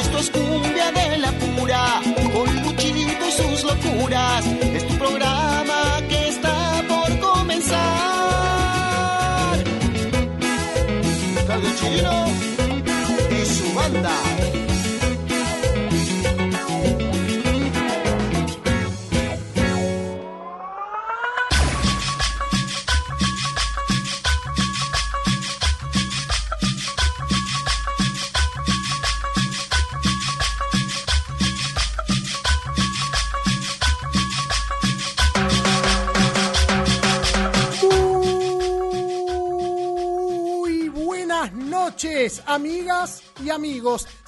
Esto es cumbia de la pura, con Luchito y sus locuras. Es tu programa amigas y amigos.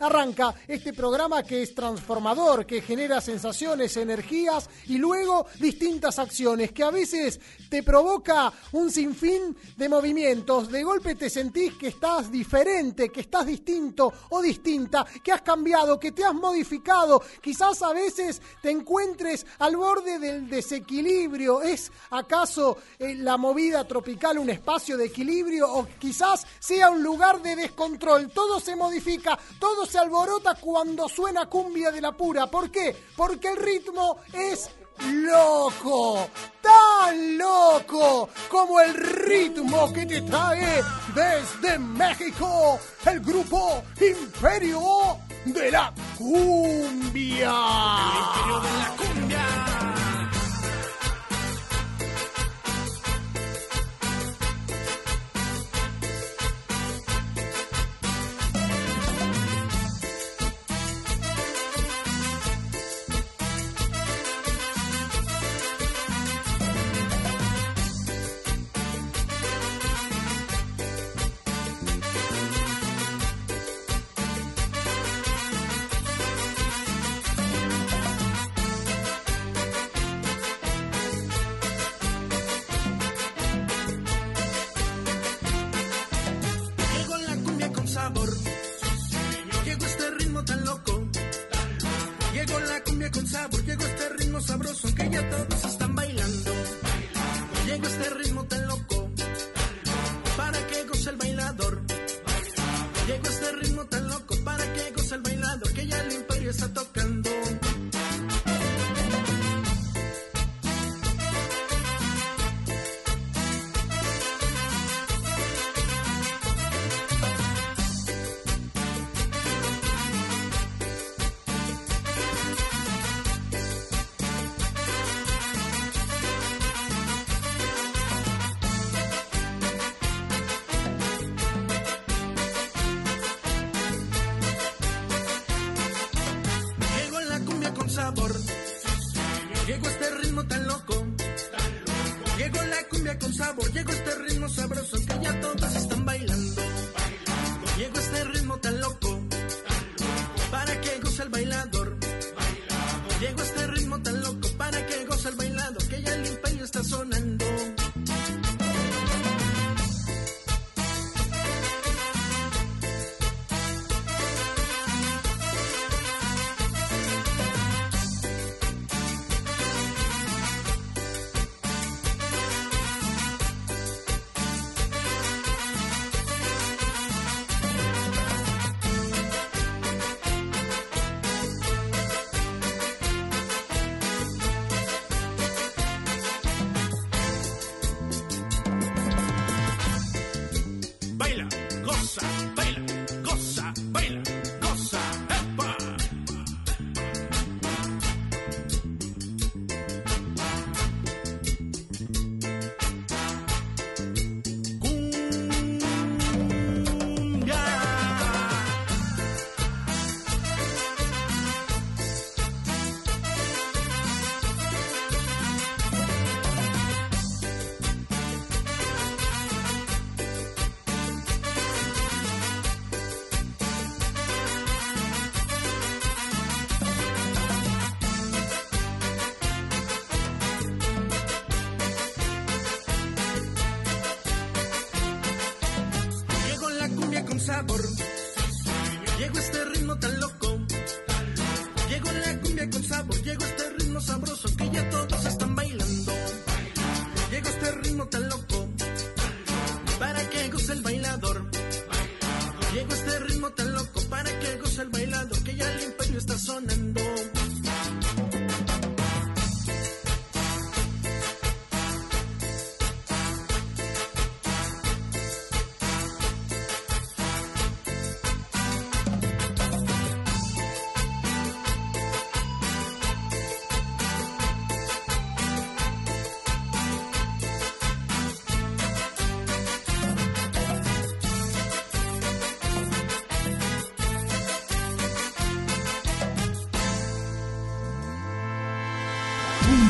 Arranca este programa que es transformador, que genera sensaciones, energías y luego distintas acciones que a veces te provoca un sinfín de movimientos. De golpe te sentís que estás diferente, que estás distinto o distinta, que has cambiado, que te has modificado. Quizás a veces te encuentres al borde del desequilibrio. ¿Es acaso eh, la movida tropical un espacio de equilibrio o quizás sea un lugar de descontrol? Todo se modifica, todo se alborota cuando suena cumbia de la pura. ¿Por qué? Porque el ritmo es loco, tan loco como el ritmo que te trae desde México el grupo Imperio de la Cumbia. Imperio de la cumbia. Llegó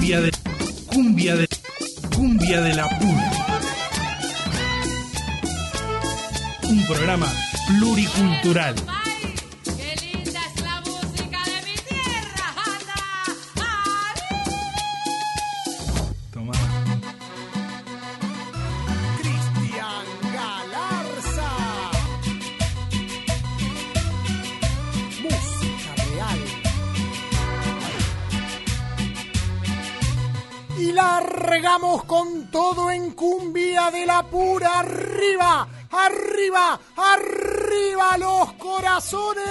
Cumbia de. Cumbia de. Cumbia de la pura. Un programa pluricultural. Regamos con todo en cumbia de la pura arriba, arriba, arriba los corazones.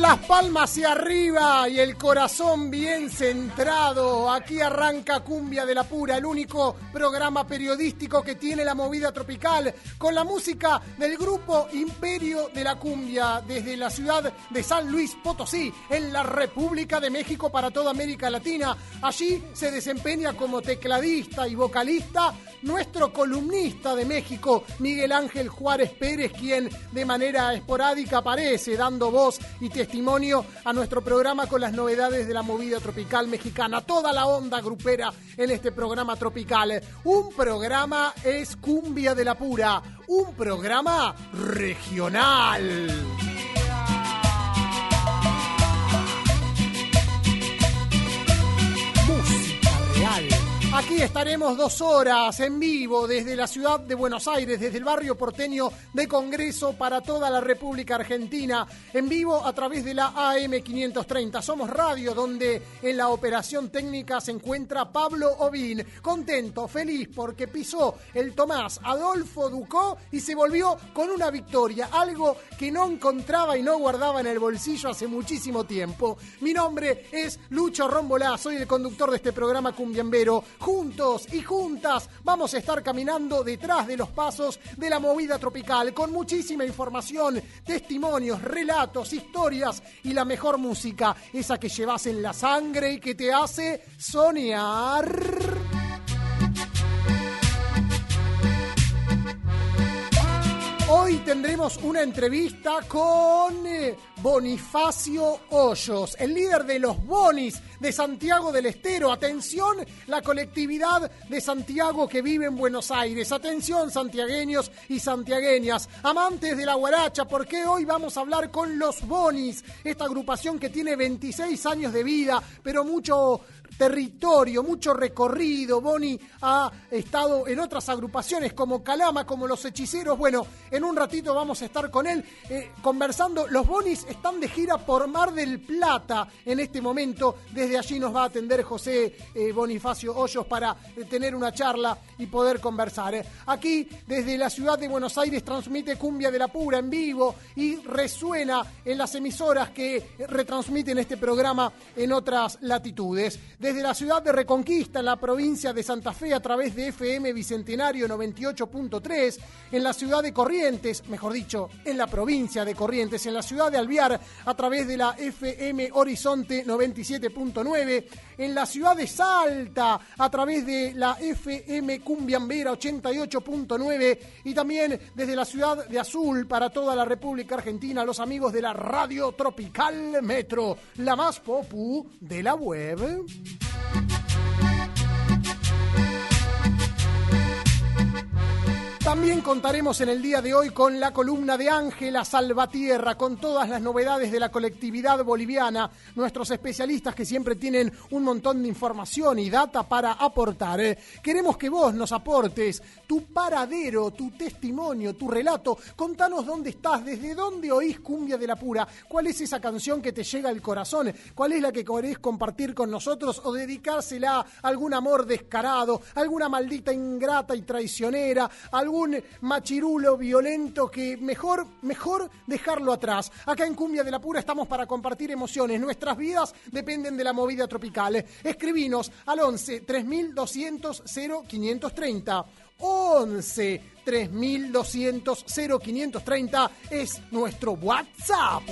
Las palmas hacia arriba y el corazón bien centrado, aquí arranca Cumbia de la Pura, el único programa periodístico que tiene la movida tropical, con la música del grupo Imperio de la Cumbia, desde la ciudad de San Luis Potosí, en la República de México para toda América Latina. Allí se desempeña como tecladista y vocalista nuestro columnista de México, Miguel Ángel Juárez Pérez, quien de manera esporádica aparece dando voz y testimonio a nuestro programa con las novedades de la movida tropical mexicana. Toda la onda grupera en este programa tropical. Un programa es Cumbia de la Pura, un programa regional. Música real. Aquí estaremos dos horas en vivo desde la ciudad de Buenos Aires, desde el barrio porteño de Congreso para toda la República Argentina, en vivo a través de la AM530. Somos radio donde en la operación técnica se encuentra Pablo Ovín, contento, feliz porque pisó el Tomás Adolfo Ducó y se volvió con una victoria, algo que no encontraba y no guardaba en el bolsillo hace muchísimo tiempo. Mi nombre es Lucho Rombolá, soy el conductor de este programa Cumbiambero. Juntos y juntas vamos a estar caminando detrás de los pasos de la movida tropical con muchísima información, testimonios, relatos, historias y la mejor música, esa que llevas en la sangre y que te hace soñar. Hoy tendremos una entrevista con eh, Bonifacio Hoyos, el líder de los Bonis de Santiago del Estero. Atención, la colectividad de Santiago que vive en Buenos Aires. Atención, santiagueños y santiagueñas, amantes de la guaracha, porque hoy vamos a hablar con los Bonis, esta agrupación que tiene 26 años de vida, pero mucho territorio, mucho recorrido. Boni ha estado en otras agrupaciones como Calama, como Los Hechiceros. Bueno, en un ratito vamos a estar con él eh, conversando. Los Bonis están de gira por Mar del Plata en este momento. Desde allí nos va a atender José eh, Bonifacio Hoyos para eh, tener una charla y poder conversar. Aquí, desde la ciudad de Buenos Aires, transmite Cumbia de la Pura en vivo y resuena en las emisoras que retransmiten este programa en otras latitudes. La ciudad de Reconquista, en la provincia de Santa Fe, a través de FM Bicentenario 98.3, en la ciudad de Corrientes, mejor dicho, en la provincia de Corrientes, en la ciudad de Alviar, a través de la FM Horizonte 97.9, en la ciudad de Salta, a través de la FM Cumbiambera 88.9 y también desde la ciudad de Azul para toda la República Argentina, los amigos de la Radio Tropical Metro, la más popu de la web. Thank you. También contaremos en el día de hoy con la columna de Ángela Salvatierra, con todas las novedades de la colectividad boliviana, nuestros especialistas que siempre tienen un montón de información y data para aportar. Eh, Queremos que vos nos aportes tu paradero, tu testimonio, tu relato. Contanos dónde estás, desde dónde oís Cumbia de la Pura, cuál es esa canción que te llega al corazón, cuál es la que querés compartir con nosotros o dedicársela a algún amor descarado, alguna maldita ingrata y traicionera, algún machirulo violento que mejor, mejor dejarlo atrás. Acá en Cumbia de la Pura estamos para compartir emociones. Nuestras vidas dependen de la movida tropical. Escribinos al 11 3200 0530. 11 3200 0530 es nuestro WhatsApp.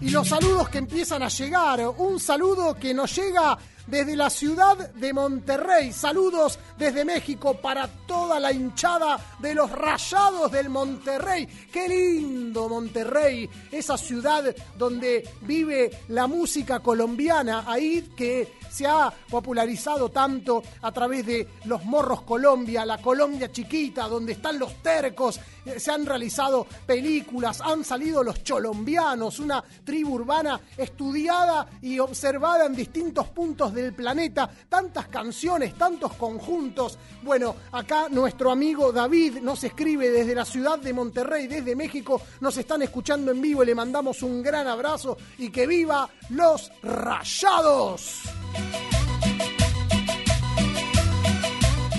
Y los saludos que empiezan a llegar. Un saludo que nos llega desde la ciudad de Monterrey. Saludos desde México para toda la hinchada de los rayados del Monterrey. Qué lindo Monterrey, esa ciudad donde vive la música colombiana, ahí que se ha popularizado tanto a través de los Morros Colombia, la Colombia chiquita, donde están los tercos, eh, se han realizado películas, han salido los cholombianos, una tribu urbana estudiada y observada en distintos puntos del planeta, tantas canciones, tantos conjuntos. Bueno, acá nuestro amigo David nos escribe desde la ciudad de Monterrey, desde México, nos están escuchando en vivo y le mandamos un gran abrazo y que viva los rayados.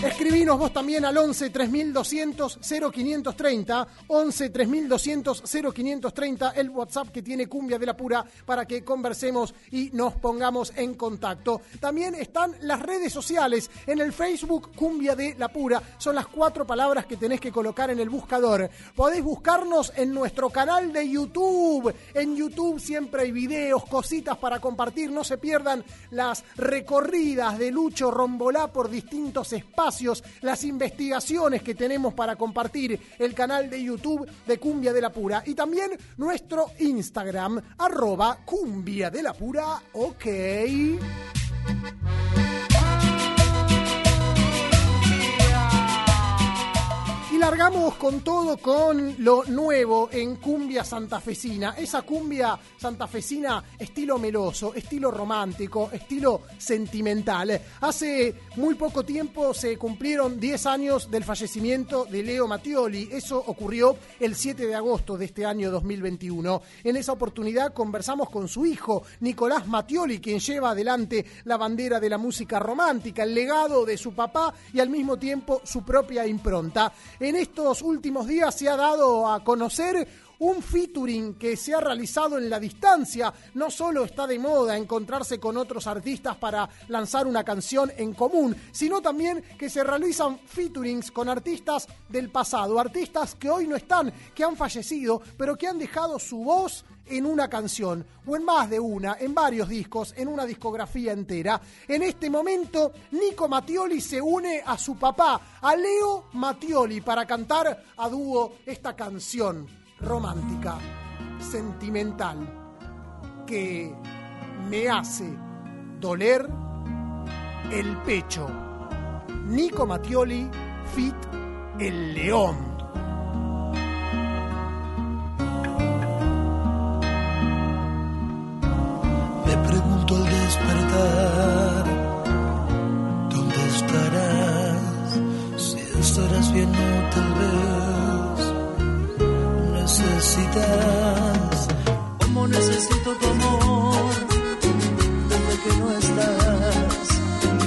Escribinos vos también al 11 3200 0530, 11 3200 0530, el WhatsApp que tiene Cumbia de la Pura para que conversemos y nos pongamos en contacto. También están las redes sociales, en el Facebook Cumbia de la Pura, son las cuatro palabras que tenés que colocar en el buscador. Podéis buscarnos en nuestro canal de YouTube. En YouTube siempre hay videos, cositas para compartir, no se pierdan las recorridas de Lucho Rombolá por distintos espacios las investigaciones que tenemos para compartir el canal de YouTube de Cumbia de la Pura y también nuestro Instagram, arroba Cumbia de la Pura, ok. Largamos con todo con lo nuevo en cumbia santafesina. Esa cumbia santafesina estilo meloso, estilo romántico, estilo sentimental. Hace muy poco tiempo se cumplieron 10 años del fallecimiento de Leo Mattioli. Eso ocurrió el 7 de agosto de este año 2021. En esa oportunidad conversamos con su hijo, Nicolás Mattioli, quien lleva adelante la bandera de la música romántica, el legado de su papá y al mismo tiempo su propia impronta. Estos últimos días se ha dado a conocer un featuring que se ha realizado en la distancia. No solo está de moda encontrarse con otros artistas para lanzar una canción en común, sino también que se realizan featurings con artistas del pasado, artistas que hoy no están, que han fallecido, pero que han dejado su voz en una canción, o en más de una, en varios discos, en una discografía entera. En este momento, Nico Mattioli se une a su papá, a Leo Mattioli, para cantar a dúo esta canción romántica, sentimental, que me hace doler el pecho. Nico Mattioli, fit El León. Me pregunto al despertar, necesitas, como necesito tu amor, desde que no estás.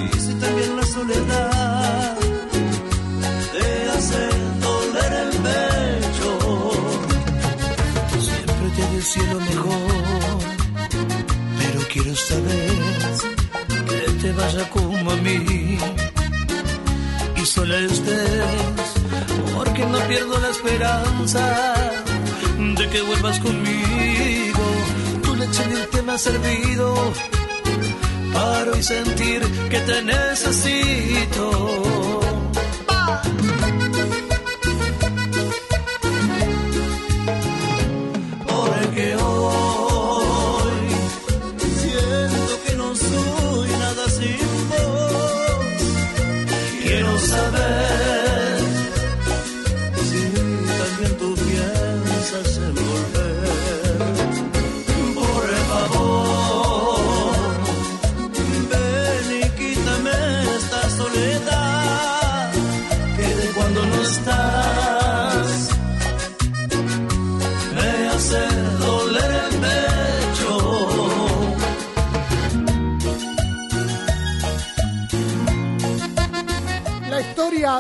Y si también la soledad te hace doler el pecho, siempre te deseo lo mejor pero quiero vez que te vaya como a mí y sola estés porque no pierdo la esperanza de que vuelvas conmigo. Tu leche te me ha servido para hoy sentir que te necesito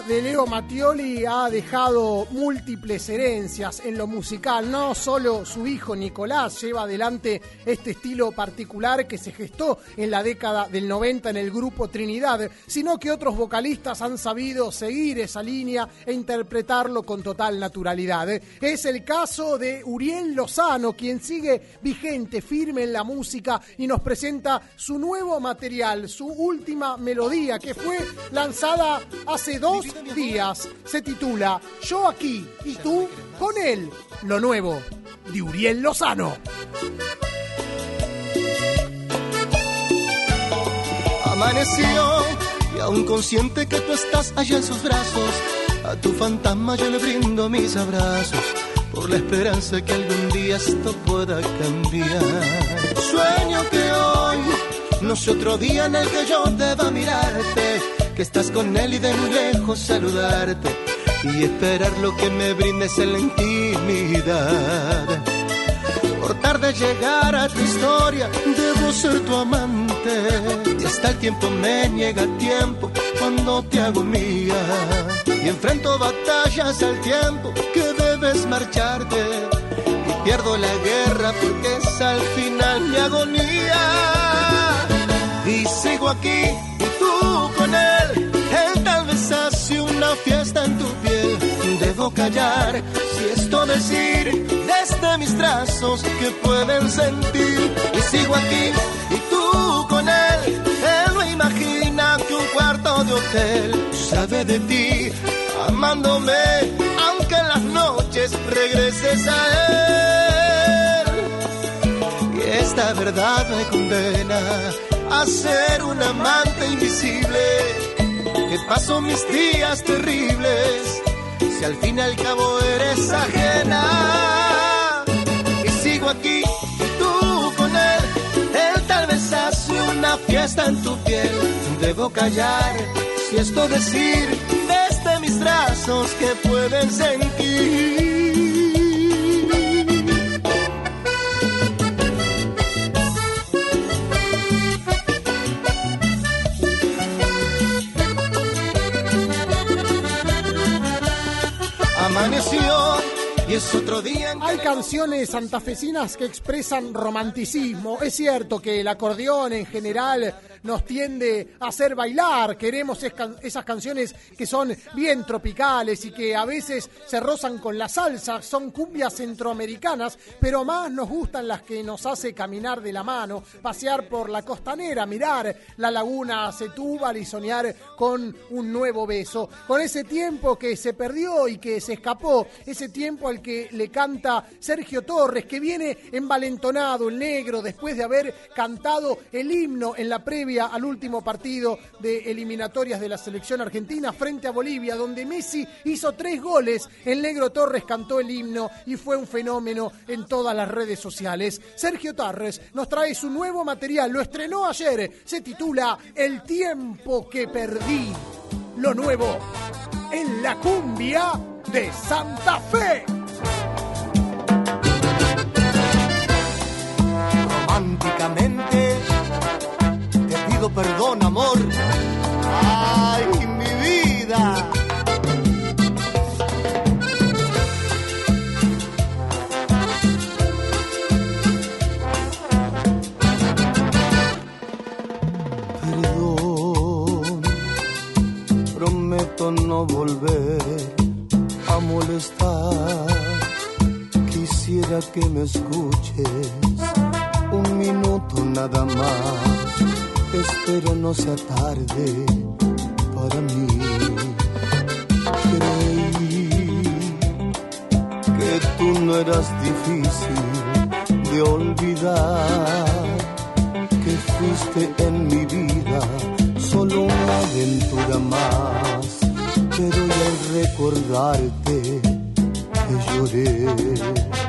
de Leo Mattioli ha dejado múltiples herencias en lo musical. No solo su hijo Nicolás lleva adelante este estilo particular que se gestó en la década del 90 en el grupo Trinidad, sino que otros vocalistas han sabido seguir esa línea e interpretarlo con total naturalidad. Es el caso de Uriel Lozano, quien sigue vigente, firme en la música y nos presenta su nuevo material, su última melodía que fue lanzada hace dos días. Se titula Yo aquí y tú con él. Lo nuevo de Uriel Lozano. Amaneció y aún consciente que tú estás allá en sus brazos, a tu fantasma yo le brindo mis abrazos por la esperanza que algún día esto pueda cambiar. Sueño que hoy no sé otro día en el que yo deba mirarte, que estás con él y de muy lejos saludarte y esperar lo que me brindes en la intimidad. Por tarde llegar a tu historia, debo ser tu amante. Y hasta el tiempo me niega tiempo cuando te hago mía. Y enfrento batallas al tiempo que debes marcharte. Y pierdo la guerra porque es al final mi agonía. Y sigo aquí hace una fiesta en tu piel. Debo callar si esto decir desde mis brazos que pueden sentir. Y sigo aquí y tú con él. Él no imagina que un cuarto de hotel sabe de ti, amándome, aunque en las noches regreses a él. Y esta verdad me condena a ser un amante invisible. Que paso mis días terribles si al fin y al cabo eres ajena. Y sigo aquí tú con él. Él tal vez hace una fiesta en tu piel. Debo callar si esto decir desde mis brazos que pueden sentir. Es otro día en que Hay canciones santafesinas que expresan romanticismo. Es cierto que el acordeón en general nos tiende a hacer bailar. Queremos es- esas canciones que son bien tropicales y que a veces se rozan con la salsa. Son cumbias centroamericanas, pero más nos gustan las que nos hace caminar de la mano, pasear por la costanera, mirar la laguna Setúbal y soñar con un nuevo beso. Con ese tiempo que se perdió y que se escapó, ese tiempo al que le canta Sergio Torres, que viene envalentonado, el negro, después de haber cantado el himno en la previa al último partido de eliminatorias de la selección argentina frente a Bolivia, donde Messi hizo tres goles. El negro Torres cantó el himno y fue un fenómeno en todas las redes sociales. Sergio Torres nos trae su nuevo material, lo estrenó ayer, se titula El tiempo que perdí. Lo nuevo en la cumbia de Santa Fe. Románticamente. Te pido perdón, amor. Ay, mi vida. Prometo no volver a molestar. Quisiera que me escuches un minuto nada más. Espero no sea tarde para mí. Creí que tú no eras difícil de olvidar. Que fuiste en mi vida solo una aventura más. Pero al recordarte que lloré.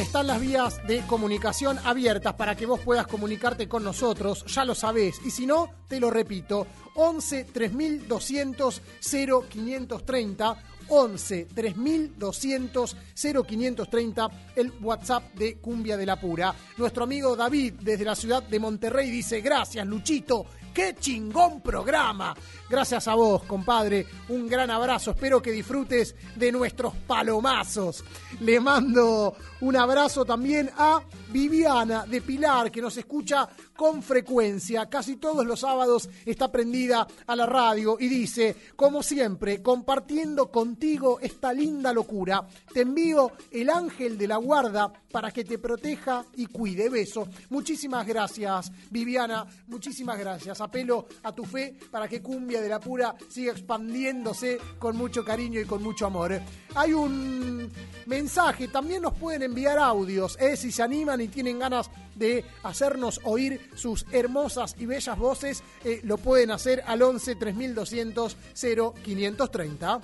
Están las vías de comunicación abiertas para que vos puedas comunicarte con nosotros, ya lo sabés, y si no, te lo repito, 11 3200 0530 11 3200 0530 el WhatsApp de Cumbia de la Pura. Nuestro amigo David desde la ciudad de Monterrey dice, gracias Luchito, qué chingón programa. Gracias a vos, compadre, un gran abrazo, espero que disfrutes de nuestros palomazos. Le mando un abrazo también a Viviana de Pilar, que nos escucha con frecuencia, casi todos los sábados está prendida a la radio y dice, como siempre, compartiendo contigo esta linda locura, te envío el ángel de la guarda para que te proteja y cuide. Beso. Muchísimas gracias, Viviana, muchísimas gracias. Apelo a tu fe para que Cumbia de la Pura siga expandiéndose con mucho cariño y con mucho amor. Hay un mensaje, también nos pueden enviar audios, ¿eh? si se animan y tienen ganas de hacernos oír sus hermosas y bellas voces, eh, lo pueden hacer al 11 3200 0530.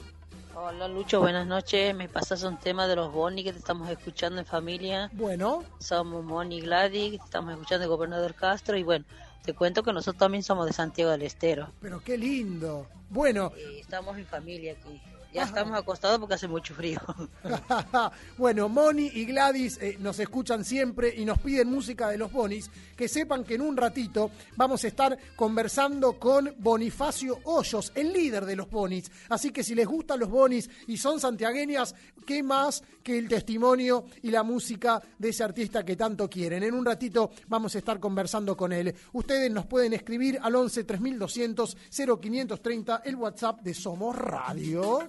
Hola Lucho, buenas noches. Me pasas un tema de los Boni que te estamos escuchando en familia. Bueno, Somos Moni y Gladys, te estamos escuchando el gobernador Castro y bueno, te cuento que nosotros también somos de Santiago del Estero. pero qué lindo. Bueno, Y estamos en familia aquí. Ya estamos acostados porque hace mucho frío. bueno, Moni y Gladys eh, nos escuchan siempre y nos piden música de los Bonis. Que sepan que en un ratito vamos a estar conversando con Bonifacio Hoyos, el líder de los Bonis. Así que si les gustan los Bonis y son santiagueñas, ¿qué más que el testimonio y la música de ese artista que tanto quieren? En un ratito vamos a estar conversando con él. Ustedes nos pueden escribir al 11 3200 0530 el WhatsApp de Somos Radio.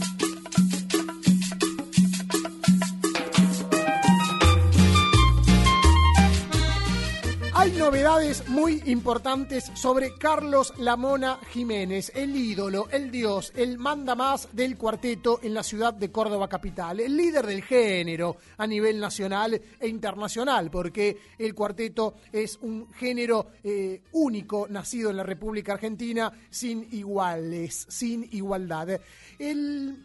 Hay novedades muy importantes sobre Carlos Lamona Jiménez, el ídolo, el dios, el manda más del cuarteto en la ciudad de Córdoba capital, el líder del género a nivel nacional e internacional, porque el cuarteto es un género eh, único nacido en la República Argentina sin iguales, sin igualdad. El,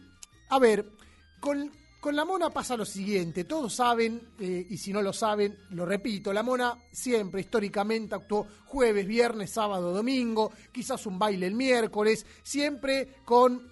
a ver, con, con la mona pasa lo siguiente, todos saben, eh, y si no lo saben, lo repito, la mona siempre históricamente actuó jueves, viernes, sábado, domingo, quizás un baile el miércoles, siempre con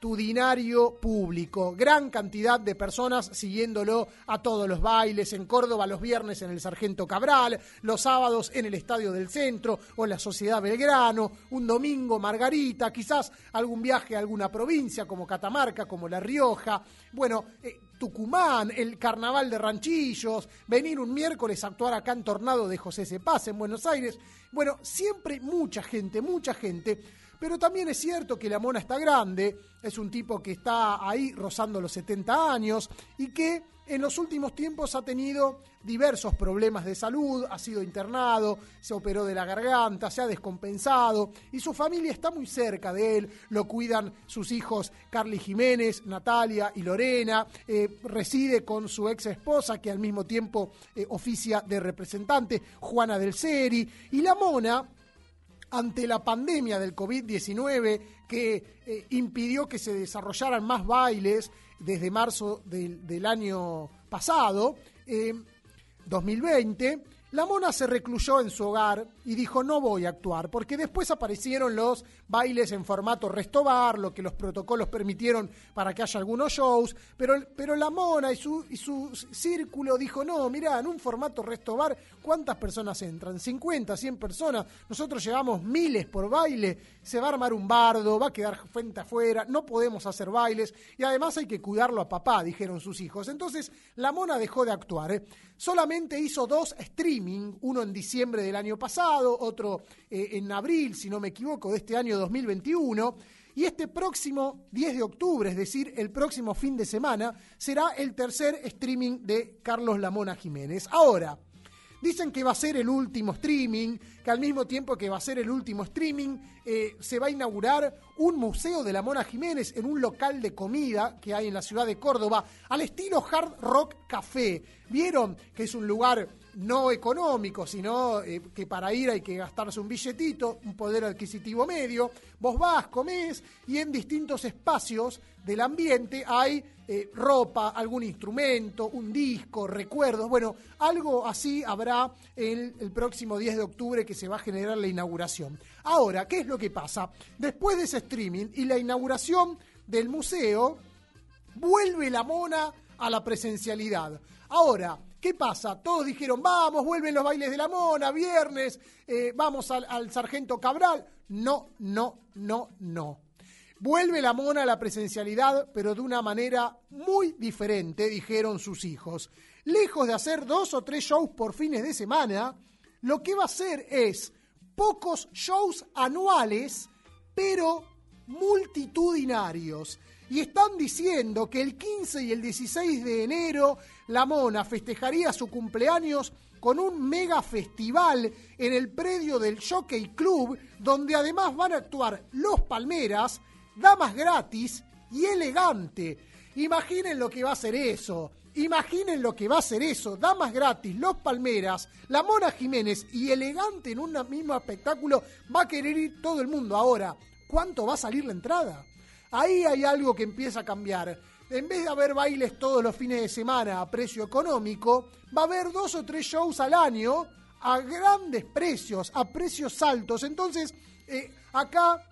multitudinario público, gran cantidad de personas siguiéndolo a todos los bailes, en Córdoba los viernes en el Sargento Cabral, los sábados en el Estadio del Centro o la Sociedad Belgrano, un domingo Margarita, quizás algún viaje a alguna provincia como Catamarca, como La Rioja, bueno, eh, Tucumán, el Carnaval de Ranchillos, venir un miércoles a actuar acá en Tornado de José Cepaz en Buenos Aires. Bueno, siempre mucha gente, mucha gente. Pero también es cierto que la mona está grande, es un tipo que está ahí rozando los 70 años y que en los últimos tiempos ha tenido diversos problemas de salud, ha sido internado, se operó de la garganta, se ha descompensado y su familia está muy cerca de él, lo cuidan sus hijos Carly Jiménez, Natalia y Lorena, eh, reside con su ex esposa que al mismo tiempo eh, oficia de representante, Juana del Seri, y la mona ante la pandemia del COVID-19 que eh, impidió que se desarrollaran más bailes desde marzo del, año pasado, eh, 2020, la mona se recluyó en su hogar y dijo no voy a actuar, porque después aparecieron los bailes en formato restobar, lo que los protocolos permitieron para que haya algunos shows, pero, pero la mona y su, y su círculo dijo no, mira, en un formato restobar, ¿cuántas personas entran? 50, 100 personas, nosotros llevamos miles por baile, se va a armar un bardo, va a quedar frente afuera, no podemos hacer bailes y además hay que cuidarlo a papá, dijeron sus hijos. Entonces la mona dejó de actuar. ¿eh? Solamente hizo dos uno en diciembre del año pasado, otro eh, en abril, si no me equivoco, de este año 2021. Y este próximo 10 de octubre, es decir, el próximo fin de semana, será el tercer streaming de Carlos Lamona Jiménez. Ahora, Dicen que va a ser el último streaming, que al mismo tiempo que va a ser el último streaming, eh, se va a inaugurar un museo de la Mona Jiménez en un local de comida que hay en la ciudad de Córdoba, al estilo Hard Rock Café. ¿Vieron que es un lugar no económico, sino eh, que para ir hay que gastarse un billetito, un poder adquisitivo medio. Vos vas, comés y en distintos espacios del ambiente hay eh, ropa, algún instrumento, un disco, recuerdos. Bueno, algo así habrá el, el próximo 10 de octubre que se va a generar la inauguración. Ahora, ¿qué es lo que pasa? Después de ese streaming y la inauguración del museo, vuelve la mona a la presencialidad. Ahora, ¿qué pasa? Todos dijeron, vamos, vuelven los bailes de la mona, viernes, eh, vamos al, al sargento Cabral. No, no, no, no. Vuelve la mona a la presencialidad, pero de una manera muy diferente, dijeron sus hijos. Lejos de hacer dos o tres shows por fines de semana, lo que va a hacer es pocos shows anuales, pero multitudinarios. Y están diciendo que el 15 y el 16 de enero la mona festejaría su cumpleaños con un mega festival en el predio del Jockey Club, donde además van a actuar Los Palmeras, Damas Gratis y Elegante. Imaginen lo que va a ser eso. Imaginen lo que va a ser eso. Damas Gratis, Los Palmeras, La Mona Jiménez y Elegante en un mismo espectáculo. Va a querer ir todo el mundo. Ahora, ¿cuánto va a salir la entrada? Ahí hay algo que empieza a cambiar. En vez de haber bailes todos los fines de semana a precio económico, va a haber dos o tres shows al año a grandes precios, a precios altos. Entonces, eh, acá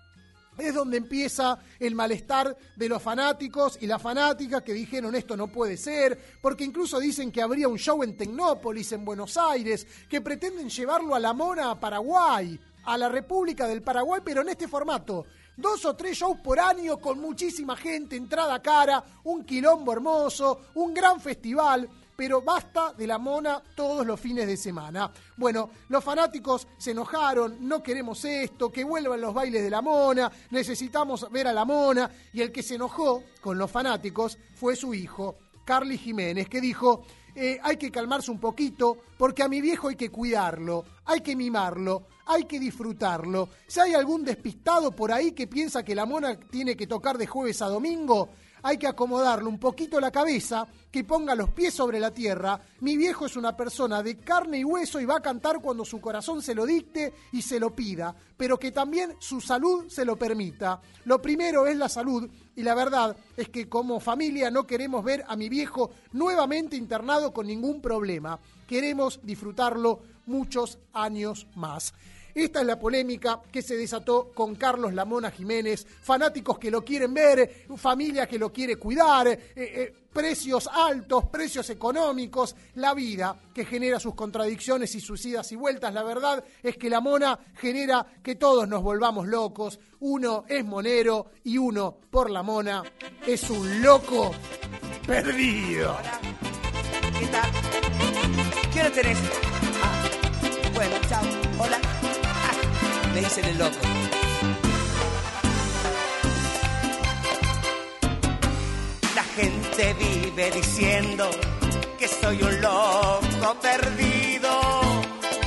es donde empieza el malestar de los fanáticos y las fanáticas que dijeron esto no puede ser, porque incluso dicen que habría un show en Tecnópolis, en Buenos Aires, que pretenden llevarlo a la Mona a Paraguay, a la República del Paraguay, pero en este formato. Dos o tres shows por año con muchísima gente, entrada cara, un quilombo hermoso, un gran festival pero basta de la mona todos los fines de semana. Bueno, los fanáticos se enojaron, no queremos esto, que vuelvan los bailes de la mona, necesitamos ver a la mona, y el que se enojó con los fanáticos fue su hijo, Carly Jiménez, que dijo, eh, hay que calmarse un poquito, porque a mi viejo hay que cuidarlo, hay que mimarlo, hay que disfrutarlo. Si hay algún despistado por ahí que piensa que la mona tiene que tocar de jueves a domingo, hay que acomodarle un poquito la cabeza, que ponga los pies sobre la tierra. Mi viejo es una persona de carne y hueso y va a cantar cuando su corazón se lo dicte y se lo pida, pero que también su salud se lo permita. Lo primero es la salud y la verdad es que como familia no queremos ver a mi viejo nuevamente internado con ningún problema. Queremos disfrutarlo muchos años más. Esta es la polémica que se desató con Carlos Lamona Jiménez, fanáticos que lo quieren ver, familia que lo quiere cuidar, eh, eh, precios altos, precios económicos, la vida que genera sus contradicciones y sus idas y vueltas. La verdad es que la mona genera que todos nos volvamos locos. Uno es monero y uno, por la mona, es un loco perdido. ¿Qué tal? ¿Qué hora tenés? Ah, bueno, chao. Me dicen el loco. La gente vive diciendo que soy un loco perdido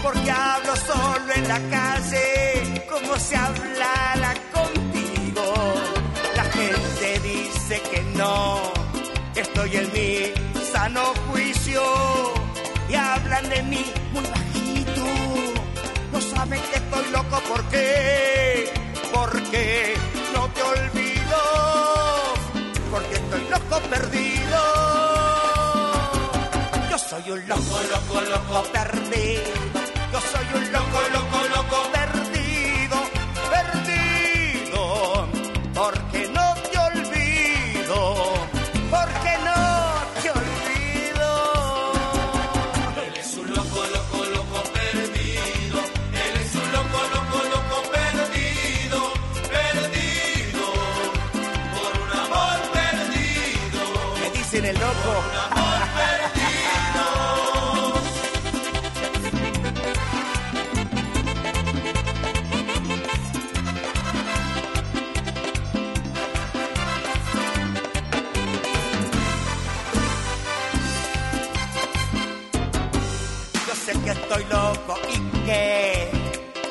porque hablo solo en la calle como se hablara contigo. La gente dice que no, estoy en mi sano juicio y hablan de mí muy saben que estoy loco, ¿por qué? Porque no te olvido, porque estoy loco perdido. Yo soy un loco, loco, loco perdido. Yo soy un loco, loco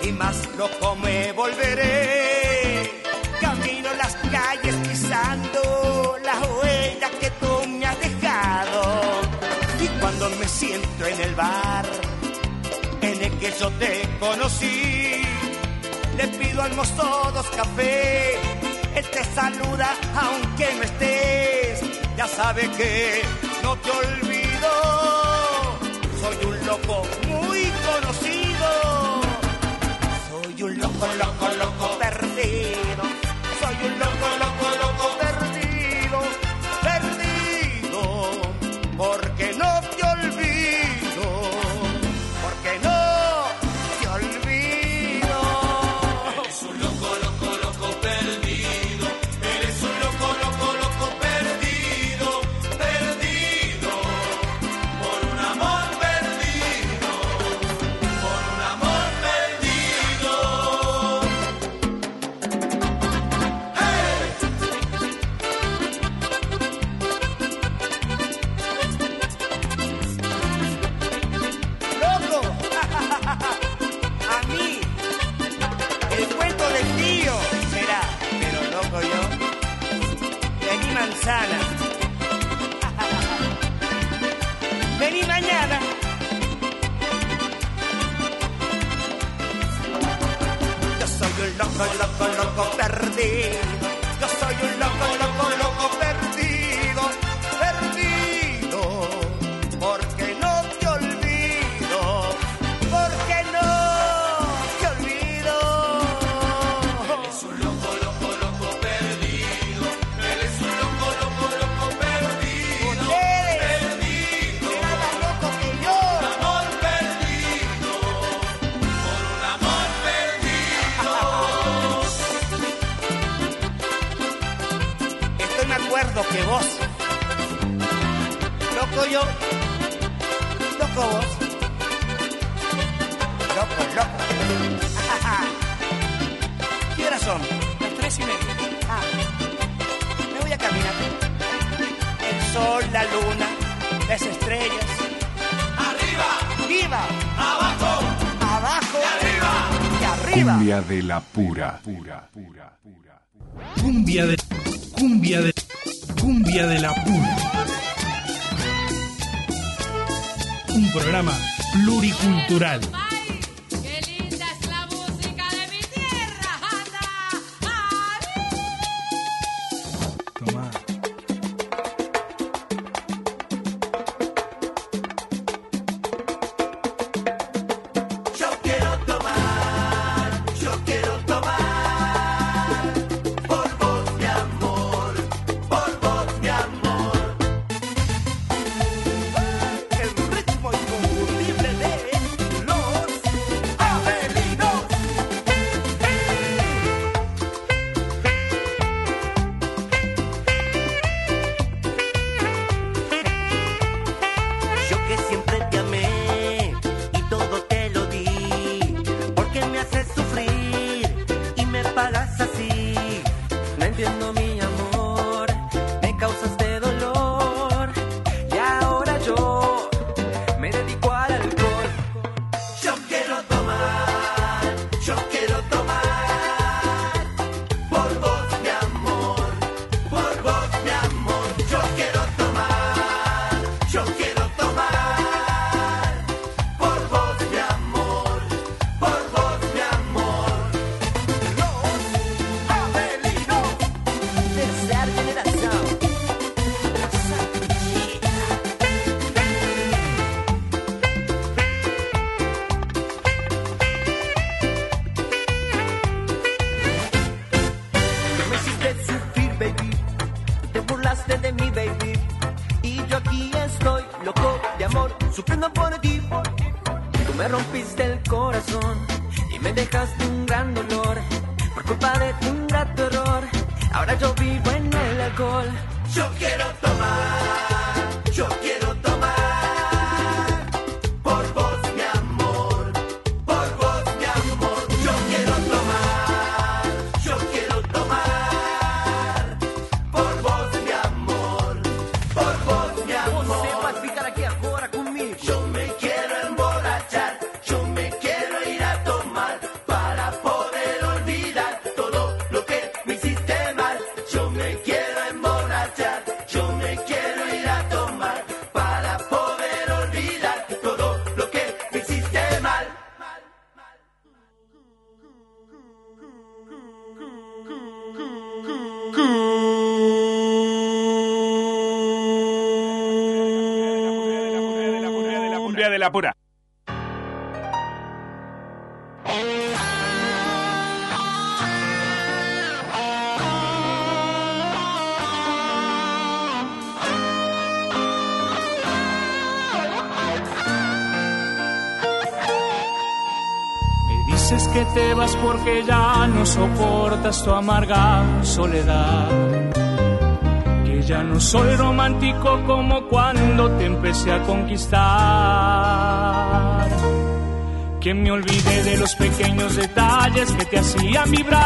y más loco me volveré. Camino las calles pisando las huellas que tú me has dejado. Y cuando me siento en el bar en el que yo te conocí, le pido al mozo dos café. Él te saluda aunque no estés. Ya sabe que no te olvido. Soy un loco muy conocido. Soy un loco, loco, loco perdido. Soy un loco, loco, pura. Cumbia de. Cumbia de. Cumbia de la pura. Un programa pluricultural. Quiero La pura. Me dices que te vas porque ya no soportas tu amarga soledad. Que ya no soy romántico como cuando te empecé a conquistar. Que me olvidé de los pequeños detalles que te hacían vibrar.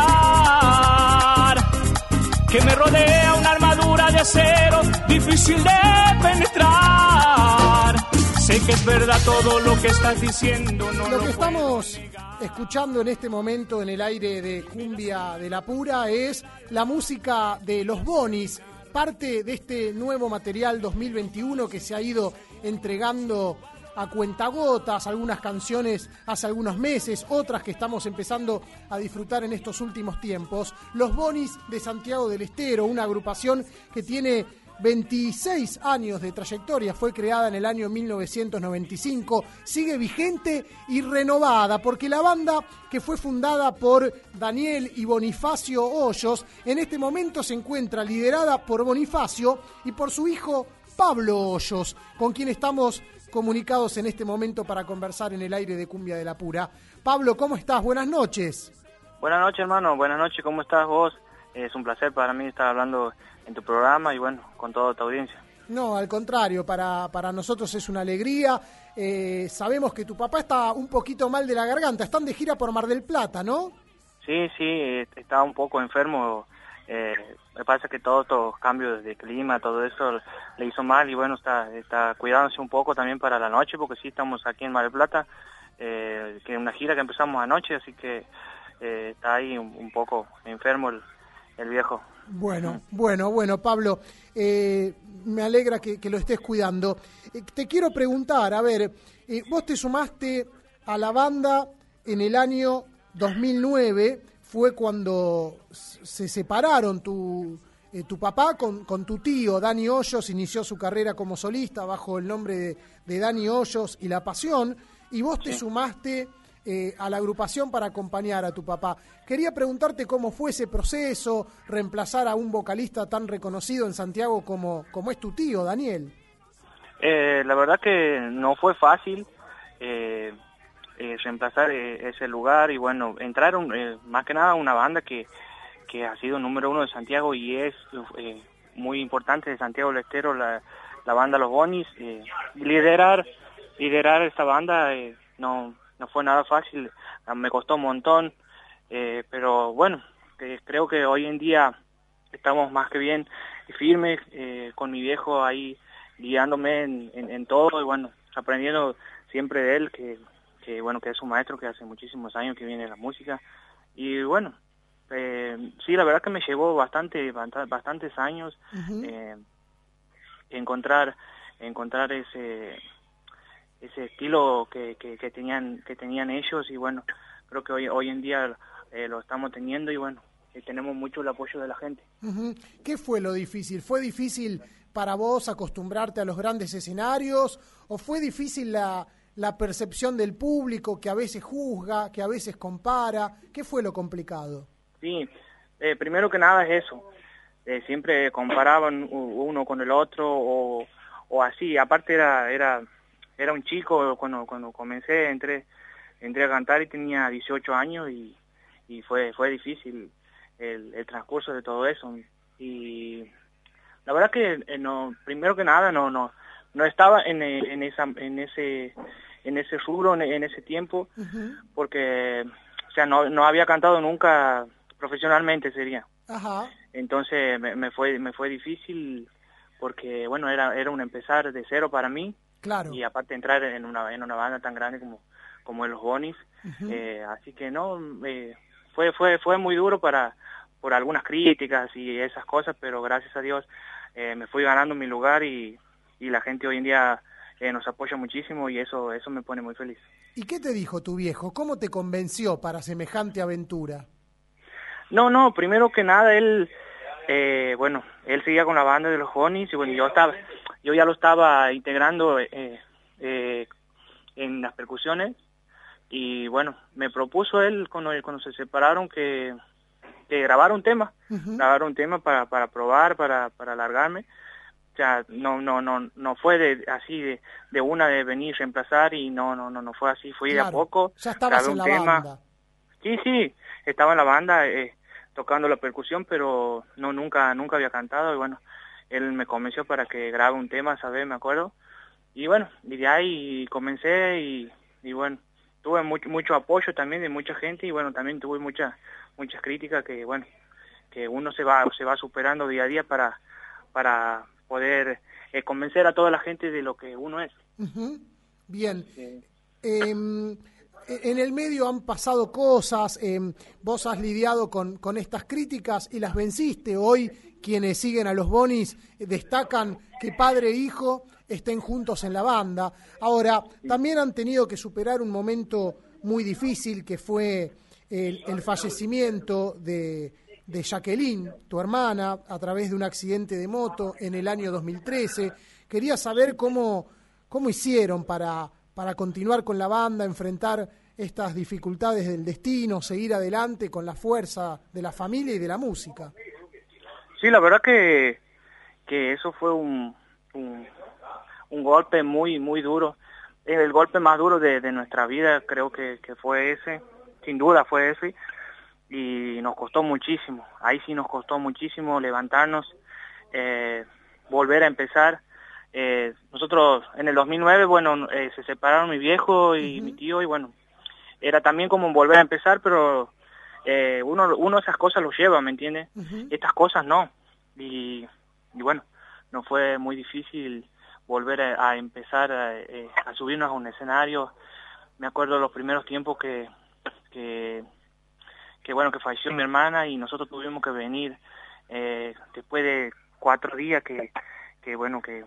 Que me rodea una armadura de acero difícil de penetrar. Sé que es verdad todo lo que estás diciendo, no Lo lo que estamos escuchando en este momento en el aire de Cumbia de la Pura es la música de los Bonis, parte de este nuevo material 2021 que se ha ido entregando a cuentagotas, algunas canciones hace algunos meses, otras que estamos empezando a disfrutar en estos últimos tiempos. Los Bonis de Santiago del Estero, una agrupación que tiene 26 años de trayectoria, fue creada en el año 1995, sigue vigente y renovada, porque la banda que fue fundada por Daniel y Bonifacio Hoyos, en este momento se encuentra liderada por Bonifacio y por su hijo Pablo Hoyos, con quien estamos comunicados en este momento para conversar en el aire de Cumbia de la Pura. Pablo, ¿cómo estás? Buenas noches. Buenas noches, hermano. Buenas noches. ¿Cómo estás vos? Es un placer para mí estar hablando en tu programa y bueno, con toda tu audiencia. No, al contrario, para, para nosotros es una alegría. Eh, sabemos que tu papá está un poquito mal de la garganta. Están de gira por Mar del Plata, ¿no? Sí, sí, estaba un poco enfermo Eh, me pasa que todos estos cambios de clima, todo eso le hizo mal y bueno, está, está cuidándose un poco también para la noche, porque sí estamos aquí en Mar del Plata, eh, que es una gira que empezamos anoche, así que eh, está ahí un, un poco enfermo el, el viejo. Bueno, bueno, bueno, Pablo, eh, me alegra que, que lo estés cuidando. Eh, te quiero preguntar, a ver, eh, vos te sumaste a la banda en el año 2009, fue cuando se separaron tu, eh, tu papá con, con tu tío, Dani Hoyos, inició su carrera como solista bajo el nombre de, de Dani Hoyos y La Pasión, y vos te sumaste eh, a la agrupación para acompañar a tu papá. Quería preguntarte cómo fue ese proceso, reemplazar a un vocalista tan reconocido en Santiago como, como es tu tío, Daniel. Eh, la verdad que no fue fácil eh, eh, reemplazar eh, ese lugar y bueno, entrar un- más que nada una banda que, que ha sido número uno de Santiago y es muy importante de Santiago del Estero, la, la banda Los Bonis. liderar, liderar esta banda no, no fue nada fácil, me costó un montón, eh, pero bueno, creo que hoy en día estamos más que bien firmes eh, con mi viejo ahí guiándome en, en- en todo y bueno, aprendiendo siempre de él, que, que bueno, que es un maestro que hace muchísimos años que viene la música. Y bueno, eh, sí, la verdad que me llevó bastante, basta- bastantes años eh, encontrar, encontrar ese ese estilo que, que, que tenían que tenían ellos y bueno, creo que hoy, hoy en día eh, lo estamos teniendo y bueno, eh, tenemos mucho el apoyo de la gente. ¿Qué fue lo difícil? ¿Fue difícil para vos acostumbrarte a los grandes escenarios? ¿O fue difícil la, la percepción del público que a veces juzga, que a veces compara? ¿Qué fue lo complicado? Sí, eh, primero que nada es eso. Eh, siempre comparaban uno con el otro o, o así. Aparte era era era un chico cuando cuando comencé entré entré a cantar y tenía 18 años y, y fue fue difícil el, el transcurso de todo eso. Y la verdad que eh, no primero que nada no no no estaba en, eh, en esa en ese en ese rubro en, ese tiempo porque o sea no no había cantado nunca profesionalmente sería Ajá. entonces me, me fue me fue difícil porque bueno era era un empezar de cero para mí Claro. y aparte entrar en una en una banda tan grande como como los Bonis eh, así que no eh, fue fue fue muy duro para por algunas críticas y esas cosas pero gracias a Dios eh, me fui ganando mi lugar y, y la gente hoy en día eh, nos apoya muchísimo y eso eso me pone muy feliz ¿Y qué te dijo tu viejo? ¿Cómo te convenció para semejante aventura? No, no, primero que nada él, eh, bueno, él seguía con la banda de los Honis y bueno, yo estaba, yo ya lo estaba integrando eh, eh, en las percusiones y bueno, me propuso él cuando, cuando se separaron que, que grabara un tema, grabar un tema para, para probar, para, para alargarme. O sea, no, no, no, no fue de, así de, de una de venir reemplazar y no, no, no, no fue así, fui de a Claro, poco. Ya estabas en un la tema. banda. Sí, sí, estaba en la banda eh, tocando la percusión, pero no nunca nunca había cantado y bueno, él me convenció para que grabe un tema, ¿sabes? Me acuerdo. Y bueno, y de ahí comencé y, y bueno, tuve mucho mucho apoyo también de mucha gente y bueno, también tuve muchas muchas críticas que bueno, que uno se va se va superando día a día para para poder eh, convencer a toda la gente de lo que uno es. Bien. Em, en el medio han pasado cosas, em, vos has lidiado con, con estas críticas y las venciste. Hoy quienes siguen a los Bonis destacan que padre e hijo estén juntos en la banda. Ahora, también han tenido que superar un momento muy difícil que fue el, el fallecimiento de, de Jacqueline, tu hermana, a través de un accidente de moto en el año 2013. Quería saber cómo, cómo hicieron para, para continuar con la banda, enfrentar estas dificultades del destino, seguir adelante con la fuerza de la familia y de la música. Sí, la verdad que, que eso fue un, un, un golpe muy, muy duro. El golpe más duro de, de nuestra vida creo que, que fue ese, sin duda fue ese, y nos costó muchísimo. Ahí sí nos costó muchísimo levantarnos, eh, volver a empezar. Eh, nosotros en el 2009, bueno, eh, se separaron mi viejo y mi tío y bueno, era también como volver a empezar, pero eh, uno, uno esas cosas los lleva, ¿me entiendes? Estas cosas no. Y, y bueno, no fue muy difícil volver a, empezar a, eh, a, subirnos a un escenario. Me acuerdo los primeros tiempos que, que, que bueno, que falleció mi hermana y nosotros tuvimos que venir eh, después de cuatro días que, que bueno, que,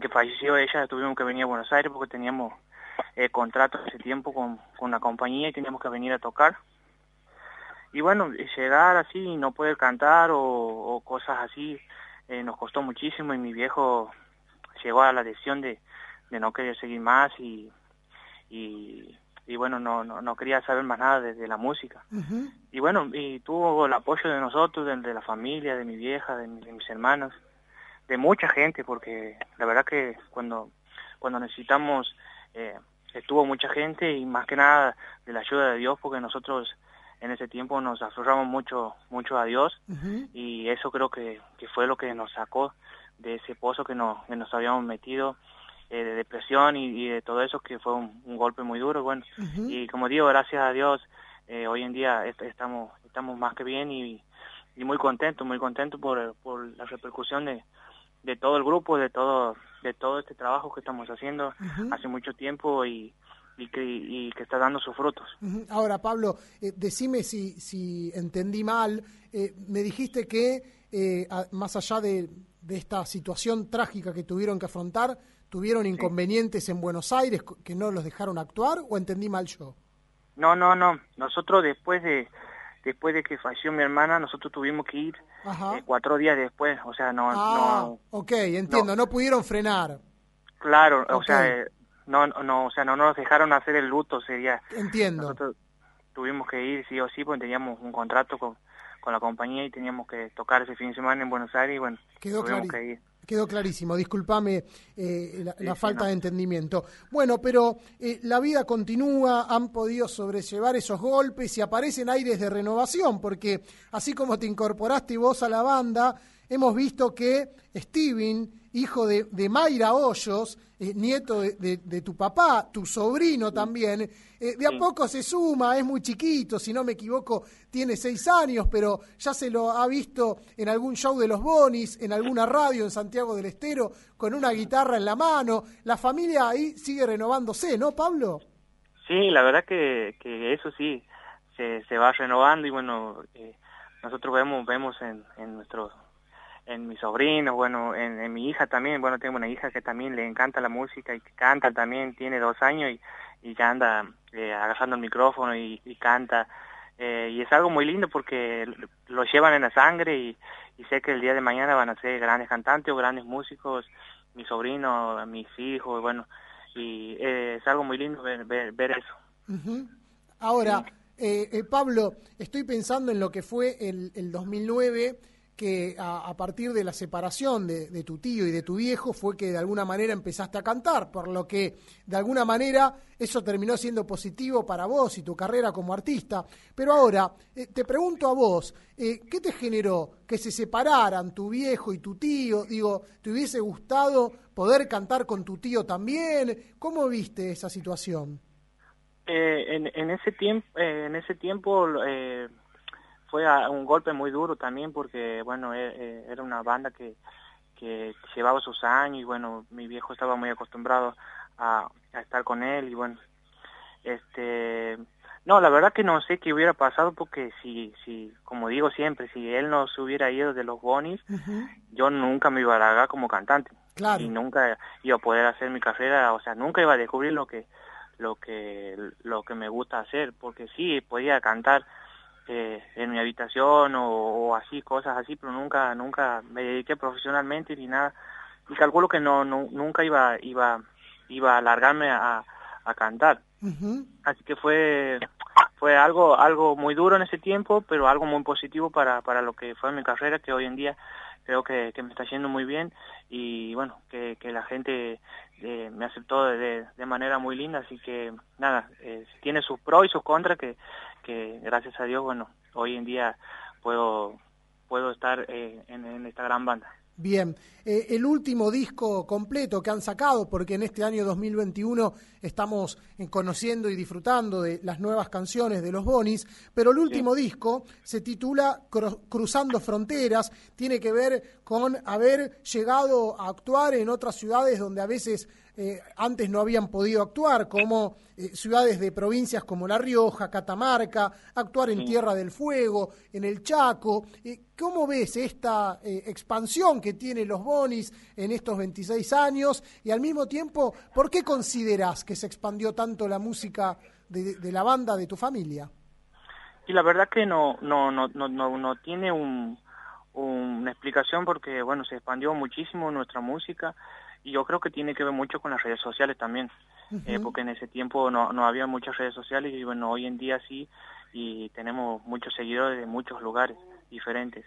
que falleció ella, tuvimos que venir a Buenos Aires porque teníamos eh, contrato ese tiempo con, con la compañía y teníamos que venir a tocar. Y bueno, llegar así y no poder cantar o, o cosas así eh, nos costó muchísimo y mi viejo llegó a la decisión de, de no querer seguir más y, y, y bueno, no, no, no, quería saber más nada de, la música. Y bueno, y tuvo el apoyo de nosotros, de, de la familia, de mi vieja, de, de, mis hermanos, de mucha gente, porque la verdad que cuando, cuando necesitamos, eh, estuvo mucha gente y más que nada de la ayuda de Dios, porque nosotros en ese tiempo nos aferramos mucho mucho a Dios y eso creo que, que fue lo que nos sacó de ese pozo que nos, que nos habíamos metido eh, de depresión y, de todo eso que fue un, golpe muy duro bueno. Y como digo gracias a Dios eh, hoy en día estamos estamos más que bien y, y muy contentos muy contentos por, por la repercusión de, de todo el grupo de todo de todo este trabajo que estamos haciendo. Hace mucho tiempo y y que, y que está dando sus frutos. Ahora, Pablo, eh, decime si, si entendí mal. Eh, me dijiste que, eh, más allá de, de, esta situación trágica que tuvieron que afrontar, tuvieron inconvenientes en Buenos Aires que no los dejaron actuar, o entendí mal yo? No, no, no. Nosotros después de después de que falleció mi hermana, nosotros tuvimos que ir cuatro días después. O sea, no. Ah, no, ok, entiendo. No, pudieron frenar. Claro, o sea no, no, o sea, no nos dejaron hacer el luto, sería... Entiendo. Nosotros tuvimos que ir sí o sí, porque teníamos un contrato con, con la compañía y teníamos que tocar ese fin de semana en Buenos Aires y bueno, Quedó tuvimos que ir. Quedó clarísimo, discúlpame eh, la, falta de entendimiento. Bueno, pero eh, la vida continúa, han podido sobrellevar esos golpes y aparecen aires de renovación, porque así como te incorporaste vos a la banda, hemos visto que Steven, hijo de, de Mayra Hoyos, eh, nieto de, de, tu papá, tu sobrino también, eh, de a poco se suma, es muy chiquito, si no me equivoco, tiene seis años, pero ya se lo ha visto en algún show de los Bonis, en alguna radio en Santiago del Estero, con una guitarra en la mano. La familia ahí sigue renovándose, ¿no, Pablo? Sí, la verdad que, que eso sí, se, se va renovando y bueno, eh, nosotros vemos, vemos en, en nuestros en mis sobrinos, bueno, en, mi hija también, bueno, tengo una hija que también le encanta la música y que canta también, tiene dos años y, y ya anda eh, agarrando el micrófono y, canta. Eh, y es algo muy lindo porque lo llevan en la sangre y, y, sé que el día de mañana van a ser grandes cantantes o grandes músicos, mis sobrinos, mis hijos, bueno, y eh, es algo muy lindo ver, ver, eso. Ahora, eh, Pablo, estoy pensando en lo que fue el, el 2009 que a, partir de la separación de, tu tío y de tu viejo fue que de alguna manera empezaste a cantar, por lo que de alguna manera eso terminó siendo positivo para vos y tu carrera como artista. Pero ahora, eh, te pregunto a vos, eh, ¿qué te generó que se separaran tu viejo y tu tío? Digo, ¿te hubiese gustado poder cantar con tu tío también? ¿Cómo viste esa situación? Eh, en, en, ese tiempo, en ese tiempo fue un golpe muy duro también porque, bueno, e, e, era una banda que, que llevaba sus años y, bueno, mi viejo estaba muy acostumbrado a, estar con él y, bueno, este... No, la verdad que no sé qué hubiera pasado porque si, si, como digo siempre, si él no se hubiera ido de los Bonis, yo nunca me iba a largar como cantante. Claro. Y nunca iba a poder hacer mi carrera, o sea, nunca iba a descubrir lo que, lo que, lo que me gusta hacer, porque sí, podía cantar eh, en mi habitación o, así, cosas así, pero nunca, nunca me dediqué profesionalmente ni nada. Y calculo que no, nunca iba, iba, iba a alargarme a, a cantar. Así que fue, fue algo, algo muy duro en ese tiempo, pero algo muy positivo para, para lo que fue mi carrera, que hoy en día creo que, que me está yendo muy bien y bueno, que, que la gente eh, me aceptó de, de, manera muy linda, así que nada, eh, tiene sus pros y sus contras que, que gracias a Dios, bueno, hoy en día puedo, puedo estar eh, en, esta gran banda. Bien, eh, el último disco completo que han sacado, porque en este año 2021 estamos eh, conociendo y disfrutando de las nuevas canciones de los Bonis, pero el último disco se titula Cruzando Fronteras, tiene que ver con haber llegado a actuar en otras ciudades donde a veces eh, antes no habían podido actuar, como ciudades de provincias como La Rioja, Catamarca, actuar en Tierra del Fuego, en el Chaco. ¿Cómo ves esta expansión que tienen los Bonis en estos 26 años? Y al mismo tiempo, ¿por qué consideras que se expandió tanto la música de, la banda de tu familia? Y la verdad que no, no, no, no, no, tiene un, una explicación porque, bueno, se expandió muchísimo nuestra música y yo creo que tiene que ver mucho con las redes sociales también, eh, porque en ese tiempo no, no había muchas redes sociales y bueno, hoy en día sí y tenemos muchos seguidores de muchos lugares diferentes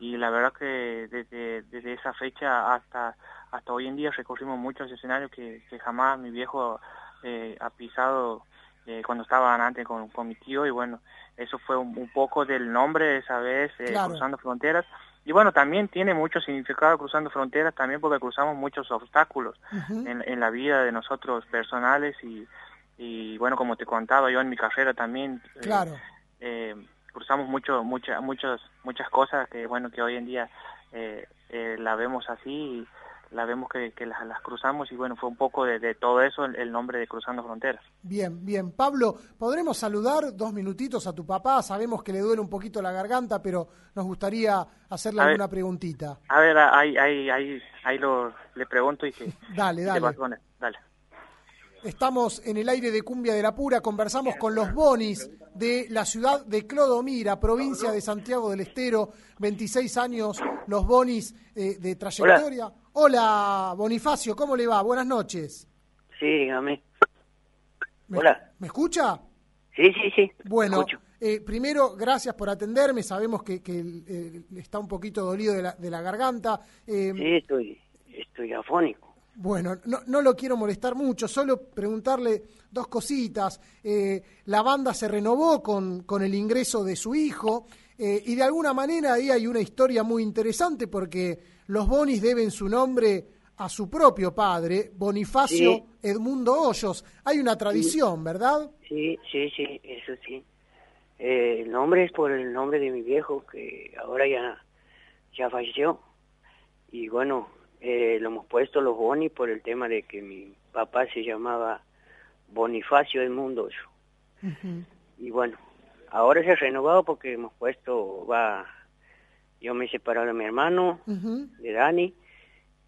y la verdad que desde, desde esa fecha hasta hasta hoy en día recorrimos muchos escenarios que, que jamás mi viejo eh, ha pisado eh, cuando estaban antes con, con, mi tío y bueno, eso fue un, poco del nombre de esa vez, eh, Cruzando Fronteras. Y bueno, también tiene mucho significado Cruzando Fronteras también porque cruzamos muchos obstáculos en, en, la vida de nosotros personales y, y bueno, como te contaba yo en mi carrera también. Claro. Eh, cruzamos mucho, muchas, muchas, muchas cosas que bueno que hoy en día eh, eh, la vemos así, y la vemos que, que las, cruzamos y bueno fue un poco de, todo eso el, nombre de Cruzando Fronteras. Bien, bien, Pablo, podremos saludar dos minutitos a tu papá. Sabemos que le duele un poquito la garganta, pero nos gustaría hacerle alguna preguntita. A ver, ahí, ahí, ahí, ahí lo le pregunto y que. dale, dale. Estamos en el aire de Cumbia de la Pura, conversamos con los Bonis de la ciudad de Clodomira, provincia de Santiago del Estero, 26 años, los Bonis eh, de trayectoria. Hola. Bonifacio, ¿cómo le va? Buenas noches. Sí, dígame. Hola. ¿Me escucha? Sí, sí, sí. Bueno, eh, primero, gracias por atenderme, sabemos que, que está un poquito dolido de la, de la garganta. Eh, sí, estoy, estoy afónico. Bueno, no, no, lo quiero molestar mucho, solo preguntarle dos cositas. Eh, la banda se renovó con, con, el ingreso de su hijo eh, y de alguna manera ahí hay una historia muy interesante porque los Bonis deben su nombre a su propio padre, Bonifacio Edmundo Hoyos. Hay una tradición, ¿verdad? Sí, sí, sí, eso sí. Eh, el nombre es por el nombre de mi viejo que ahora ya, ya falleció. Y bueno, eh, lo hemos puesto los Boni por el tema de que mi papá se llamaba Bonifacio del Mundo. Y bueno, ahora se ha renovado porque hemos puesto, va, yo me he separado de mi hermano, de Dani,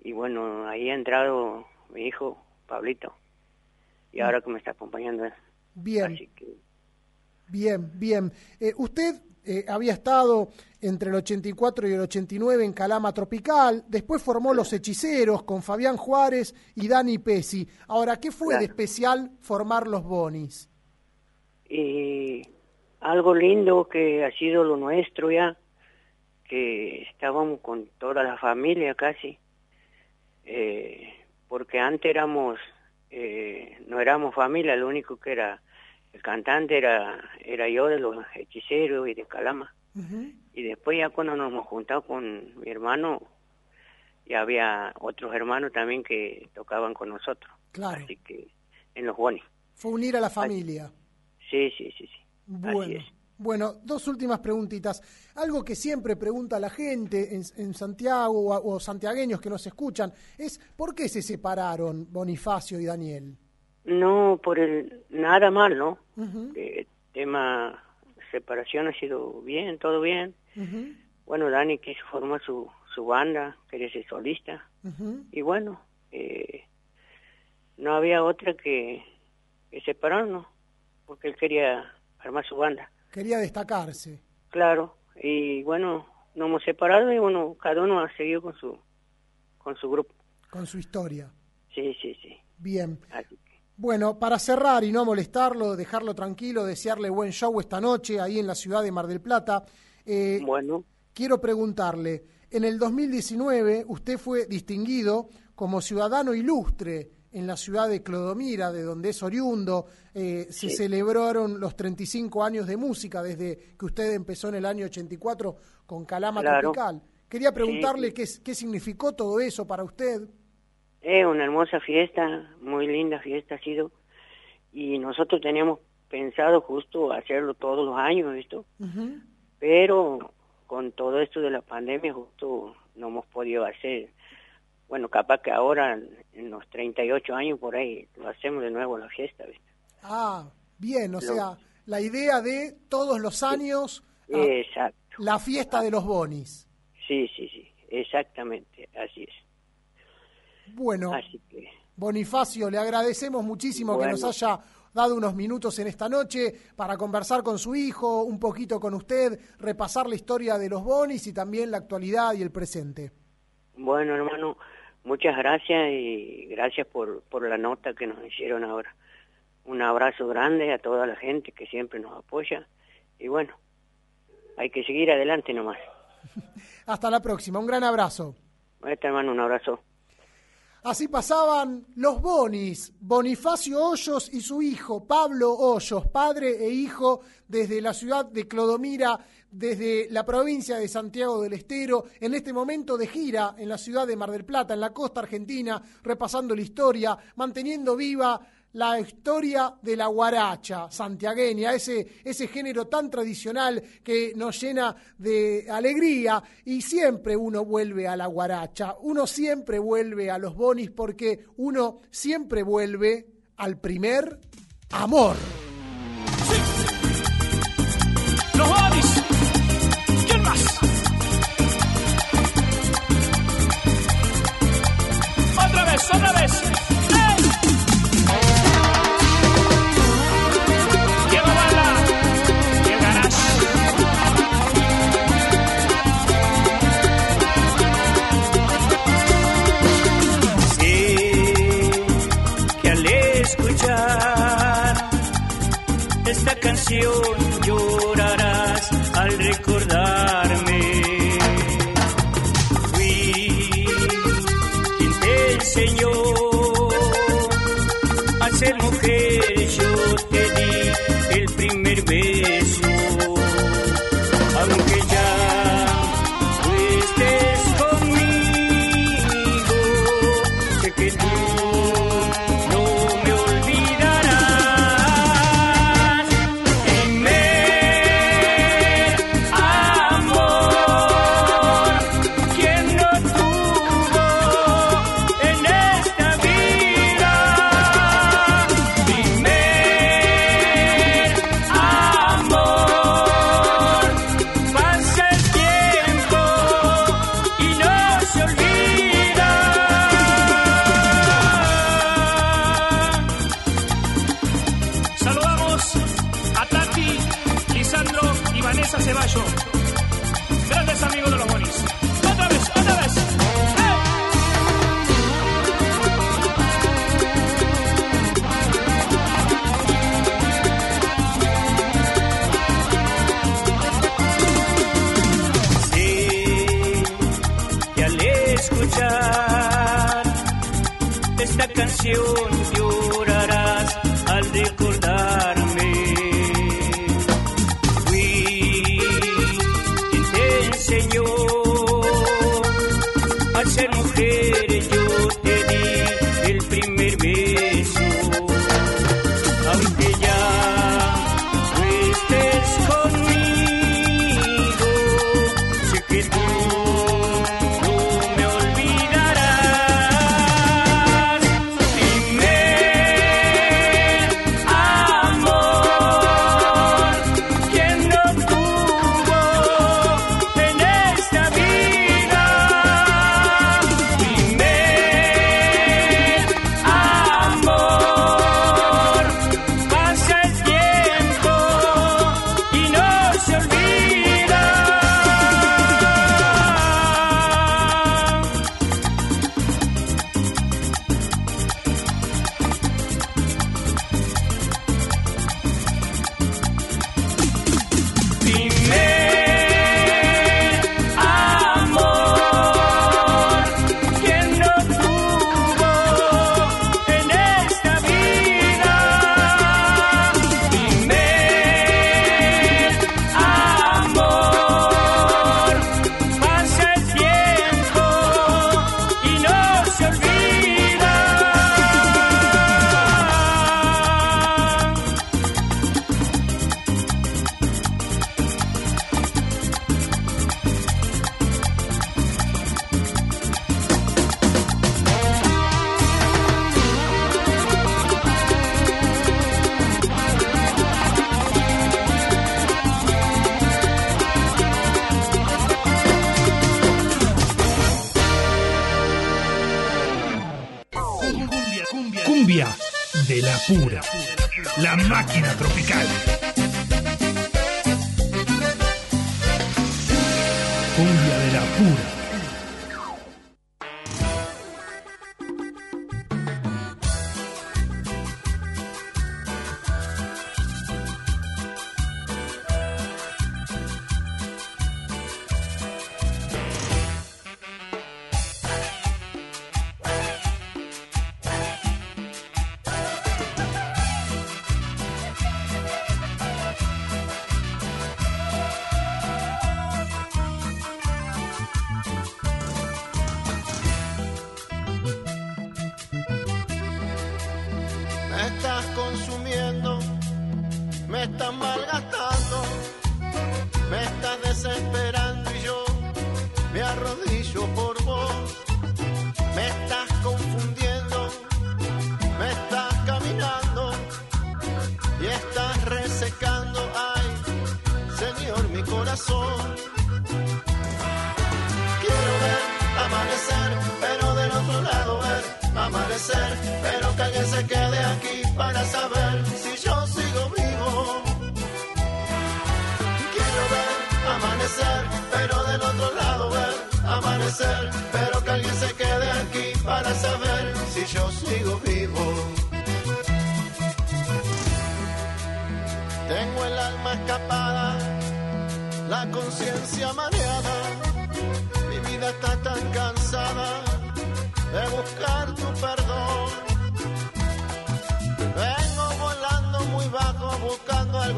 y bueno, ahí ha entrado mi hijo, Pablito, y ahora que me está acompañando él. Bien. Bien, bien. Eh, usted eh, había estado entre el 84 y el 89 en Calama Tropical, después formó Los Hechiceros con Fabián Juárez y Dani Pesi. Ahora, ¿qué fue de especial formar los Bonis? Y algo lindo que ha sido lo nuestro ya, que estábamos con toda la familia casi, eh, porque antes éramos, eh, no éramos familia, lo único que era el cantante era, era yo de los hechiceros y de Calama. Y después ya cuando nos hemos juntado con mi hermano, ya había otros hermanos también que tocaban con nosotros. Claro. Así que en los bonis. Fue unir a la familia. Sí, sí, sí, sí. Bueno. Bueno, dos últimas preguntitas. Algo que siempre pregunta la gente en, Santiago o, o, santiagueños que nos escuchan es ¿por qué se separaron Bonifacio y Daniel? No, por el nada mal, ¿no? El tema separación ha sido bien, todo bien. Bueno, Dani quiso formar su, su banda, quería ser solista. Y bueno, eh, no había otra que, que separarnos, porque él quería armar su banda. Quería destacarse. Claro, y bueno, nos hemos separado y bueno, cada uno ha seguido con su, con su grupo. Con su historia. Sí, sí, sí. Bien. Bueno, para cerrar y no molestarlo, dejarlo tranquilo, desearle buen show esta noche ahí en la ciudad de Mar del Plata. Eh, bueno. Quiero preguntarle, en el 2019 usted fue distinguido como ciudadano ilustre en la ciudad de Clodomira, de donde es oriundo. Eh, se celebraron los 35 años de música desde que usted empezó en el año 84 con Calama Tropical. Quería preguntarle qué, qué significó todo eso para usted. Es una hermosa fiesta, muy linda fiesta ha sido. Y nosotros teníamos pensado justo hacerlo todos los años, esto. Pero con todo esto de la pandemia justo no hemos podido hacer. Bueno, capaz que ahora, en los 38 años por ahí, lo hacemos de nuevo la fiesta, ¿viste? Ah, bien, o sea, la idea de todos los años ah, Exacto. la fiesta de los bonis. Sí, sí, sí, exactamente, así es. Bueno, Así que, Bonifacio, le agradecemos muchísimo que nos haya dado unos minutos en esta noche para conversar con su hijo, un poquito con usted, repasar la historia de los bonis y también la actualidad y el presente. bueno, hermano, muchas gracias y gracias por, por la nota que nos hicieron ahora. Un abrazo grande a toda la gente que siempre nos apoya y bueno, hay que seguir adelante nomás. Hasta la próxima, un gran abrazo. Este hermano, un abrazo. Así pasaban los Bonis, Bonifacio Hoyos y su hijo Pablo Hoyos, padre e hijo desde la ciudad de Clodomira, desde la provincia de Santiago del Estero, en este momento de gira en la ciudad de Mar del Plata, en la costa argentina, repasando la historia, manteniendo viva la historia de la guaracha santiagueña, ese, ese género tan tradicional que nos llena de alegría y siempre uno vuelve a la guaracha, uno siempre vuelve a los bonis porque uno siempre vuelve al primer amor. Los Bonis. ¿Quién más? Otra vez, otra vez. Esta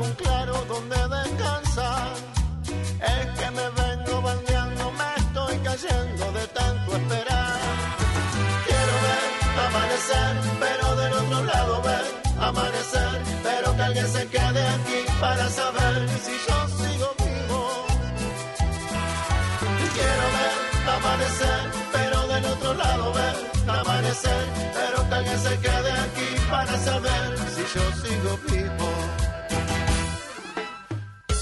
algún claro donde descansar. Es que me vengo bandeando, me estoy cayendo de tanto esperar. Quiero ver amanecer, pero del otro lado ver amanecer, pero que alguien se quede aquí para saber si yo sigo vivo. Quiero ver amanecer, pero del otro lado ver amanecer, pero que alguien se quede aquí para saber si yo sigo vivo.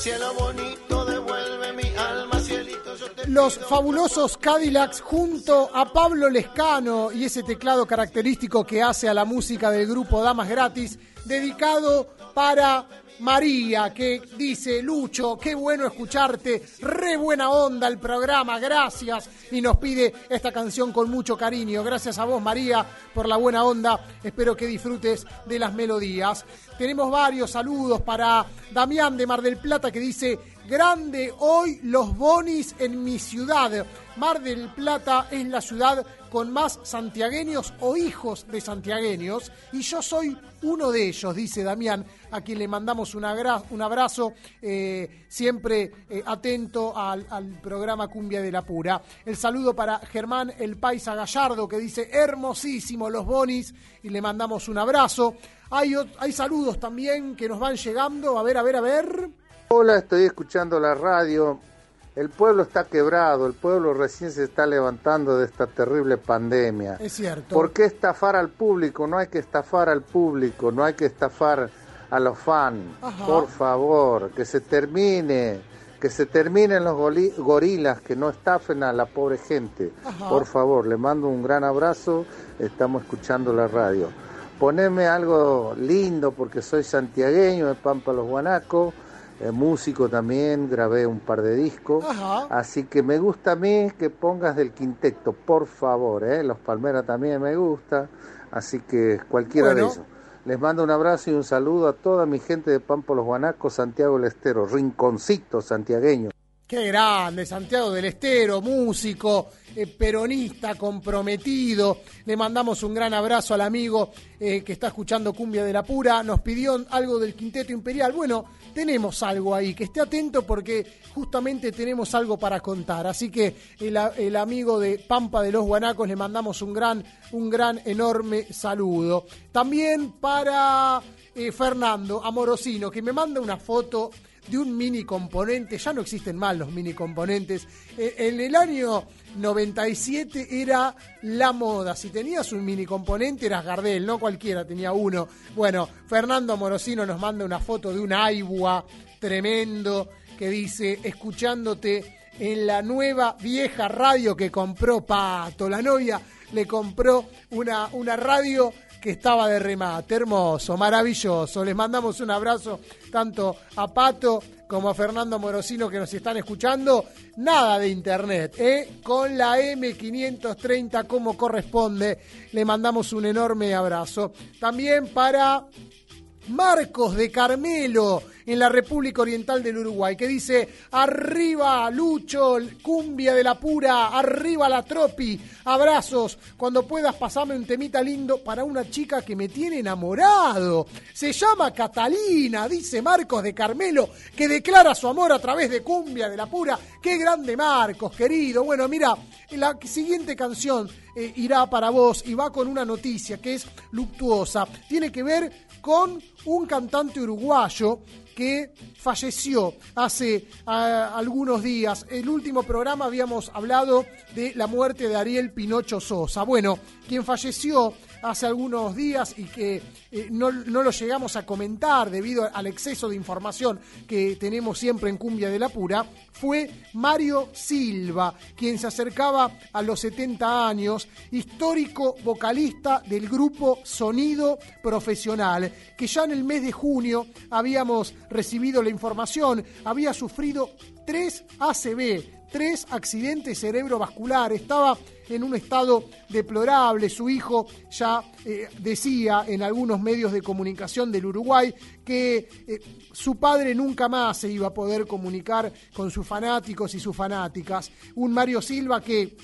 Cielo bonito, devuelve mi alma, cielito, yo te Los fabulosos Cadillacs junto a Pablo Lescano y ese teclado característico que hace a la música del grupo Damas Gratis, dedicado para María, que dice, Lucho, qué bueno escucharte, re buena onda el programa, gracias, y nos pide esta canción con mucho cariño. Gracias a vos, María, por la buena onda, espero que disfrutes de las melodías. Tenemos varios saludos para Damián de Mar del Plata que dice, grande hoy los bonis en mi ciudad. Mar del Plata es la ciudad con más santiagueños o hijos de santiagueños y yo soy uno de ellos, dice Damián, a quien le mandamos un, un abrazo, eh, siempre eh, atento al, al programa Cumbia de la Pura. El saludo para Germán El Paisa Gallardo que dice hermosísimo los bonis y le mandamos un abrazo. Hay, hay saludos también que nos van llegando, a ver, a ver, a ver. Hola, estoy escuchando la radio. El pueblo está quebrado, el pueblo recién se está levantando de esta terrible pandemia. Es cierto. ¿Por qué estafar al público? No hay que estafar al público, no hay que estafar a los fans. Ajá. Por favor, que se termine, que se terminen los gorilas, que no estafen a la pobre gente. Ajá. Por favor, le mando un gran abrazo, estamos escuchando la radio. Poneme algo lindo porque soy santiagueño de Pampa Los Guanacos, eh, músico también, grabé un par de discos. Ajá. Así que me gusta a mí que pongas del quinteto, por favor, ¿eh? Los Palmeras también me gusta, así que cualquiera Bueno. de ellos. Les mando un abrazo y un saludo a toda mi gente de Pampa Los Guanacos, Santiago del Estero, rinconcito santiagueño. Qué grande, Santiago del Estero, músico, eh, peronista, comprometido. Le mandamos un gran abrazo al amigo eh, que está escuchando Cumbia de la Pura. Nos pidió algo del Quinteto Imperial. Bueno, tenemos algo ahí, que esté atento porque justamente tenemos algo para contar. Así que el, amigo de Pampa de los Guanacos le mandamos un gran, un gran, enorme saludo. También para eh, Fernando Amorosino, que me manda una foto de un mini componente, ya no existen más los mini componentes. Eh, En el año 97 era la moda. Si tenías un mini componente eras Gardel, no cualquiera tenía uno. Bueno, Fernando Morosino nos manda una foto de un Aibua tremendo que dice, escuchándote en la nueva vieja radio que compró Pato. La novia le compró una, una radio que estaba de remate. Hermoso, maravilloso. Les mandamos un abrazo tanto a Pato como a Fernando Morosino que nos están escuchando. Nada de internet, ¿eh? Con la M530 como corresponde. Le mandamos un enorme abrazo. También para Marcos de Carmelo, en la República Oriental del Uruguay, que dice, arriba Lucho, cumbia de la pura, arriba la tropi, abrazos, cuando puedas pasarme un temita lindo para una chica que me tiene enamorado. Se llama Catalina, dice Marcos de Carmelo, que declara su amor a través de cumbia de la pura. Qué grande Marcos, querido. Bueno, mira, la siguiente canción eh, irá para vos y va con una noticia que es luctuosa. Tiene que ver con un cantante uruguayo que falleció hace algunos días. El último programa habíamos hablado de la muerte de Ariel Pinocho Sosa. Bueno, quien falleció hace algunos días y que eh, no, no, lo llegamos a comentar debido al exceso de información que tenemos siempre en Cumbia de la Pura, fue Mario Silva, quien se acercaba a los 70 años, histórico vocalista del grupo Sonido Profesional, que ya en el mes de junio habíamos recibido la información, había sufrido tres ACV, tres accidentes cerebrovasculares, estaba en un estado deplorable. Su hijo ya eh, decía en algunos medios de comunicación del Uruguay que eh, su padre nunca más se iba a poder comunicar con sus fanáticos y sus fanáticas. Un Mario Silva que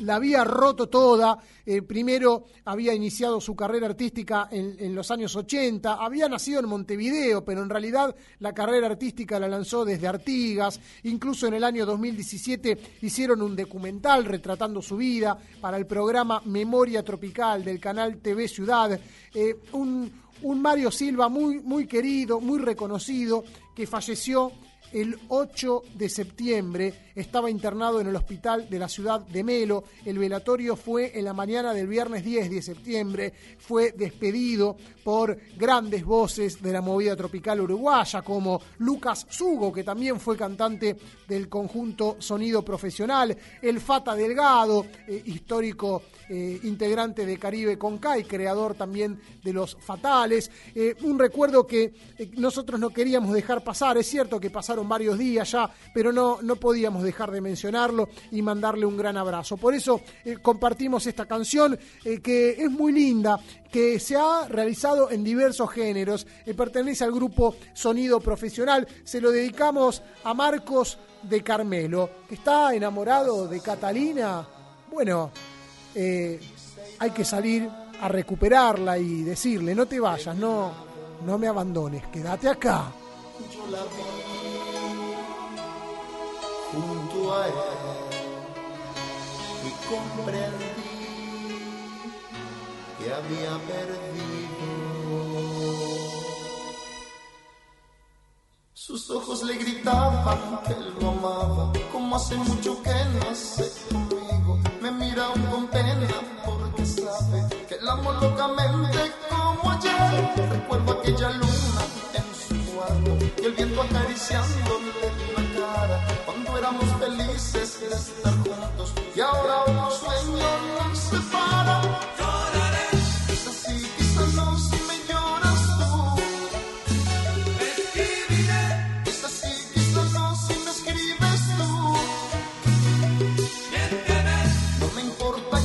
la había roto toda. Eh, primero había iniciado su carrera artística en, los años 80, había nacido en Montevideo, pero en realidad la carrera artística la lanzó desde Artigas. Incluso en el año 2017 hicieron un documental retratando su vida para el programa Memoria Tropical del canal TV Ciudad. Eh, un, un Mario Silva muy, muy querido, muy reconocido, que falleció el 8 de septiembre estaba internado en el hospital de la ciudad de Melo. El velatorio fue en la mañana del viernes 10 de septiembre. Fue despedido por grandes voces de la movida tropical uruguaya, como Lucas Sugo, que también fue cantante del conjunto Sonido Profesional, el Fata Delgado, eh, histórico eh, integrante de Caribe Concay, creador también de los Fatales. Eh, un recuerdo que nosotros no queríamos dejar pasar. Es cierto que pasaron varios días ya, pero no, no podíamos dejar de mencionarlo y mandarle un gran abrazo. Por eso eh, compartimos esta canción eh, que es muy linda, que se ha realizado en diversos géneros, eh, pertenece al grupo Sonido Profesional. Se lo dedicamos a Marcos de Carmelo, que está enamorado de Catalina. Bueno, hay que salir a recuperarla y decirle, no te vayas, no, no me abandones, quédate acá. La junto a él y comprendí que había perdido. Sus ojos le gritaban que él lo amaba, como hace mucho que no hace conmigo. Me mira con pena porque sabe que el amo locamente como ayer. Recuerdo aquella luna en su cuarto y el viento acariciándole la cuando éramos felices de estar juntos y ahora un sueño nos separa. Lloraré, quizás sí, quizás no, si me lloras tú. Escribiré, quizás sí, quizás no, si me escribes tú. No me importa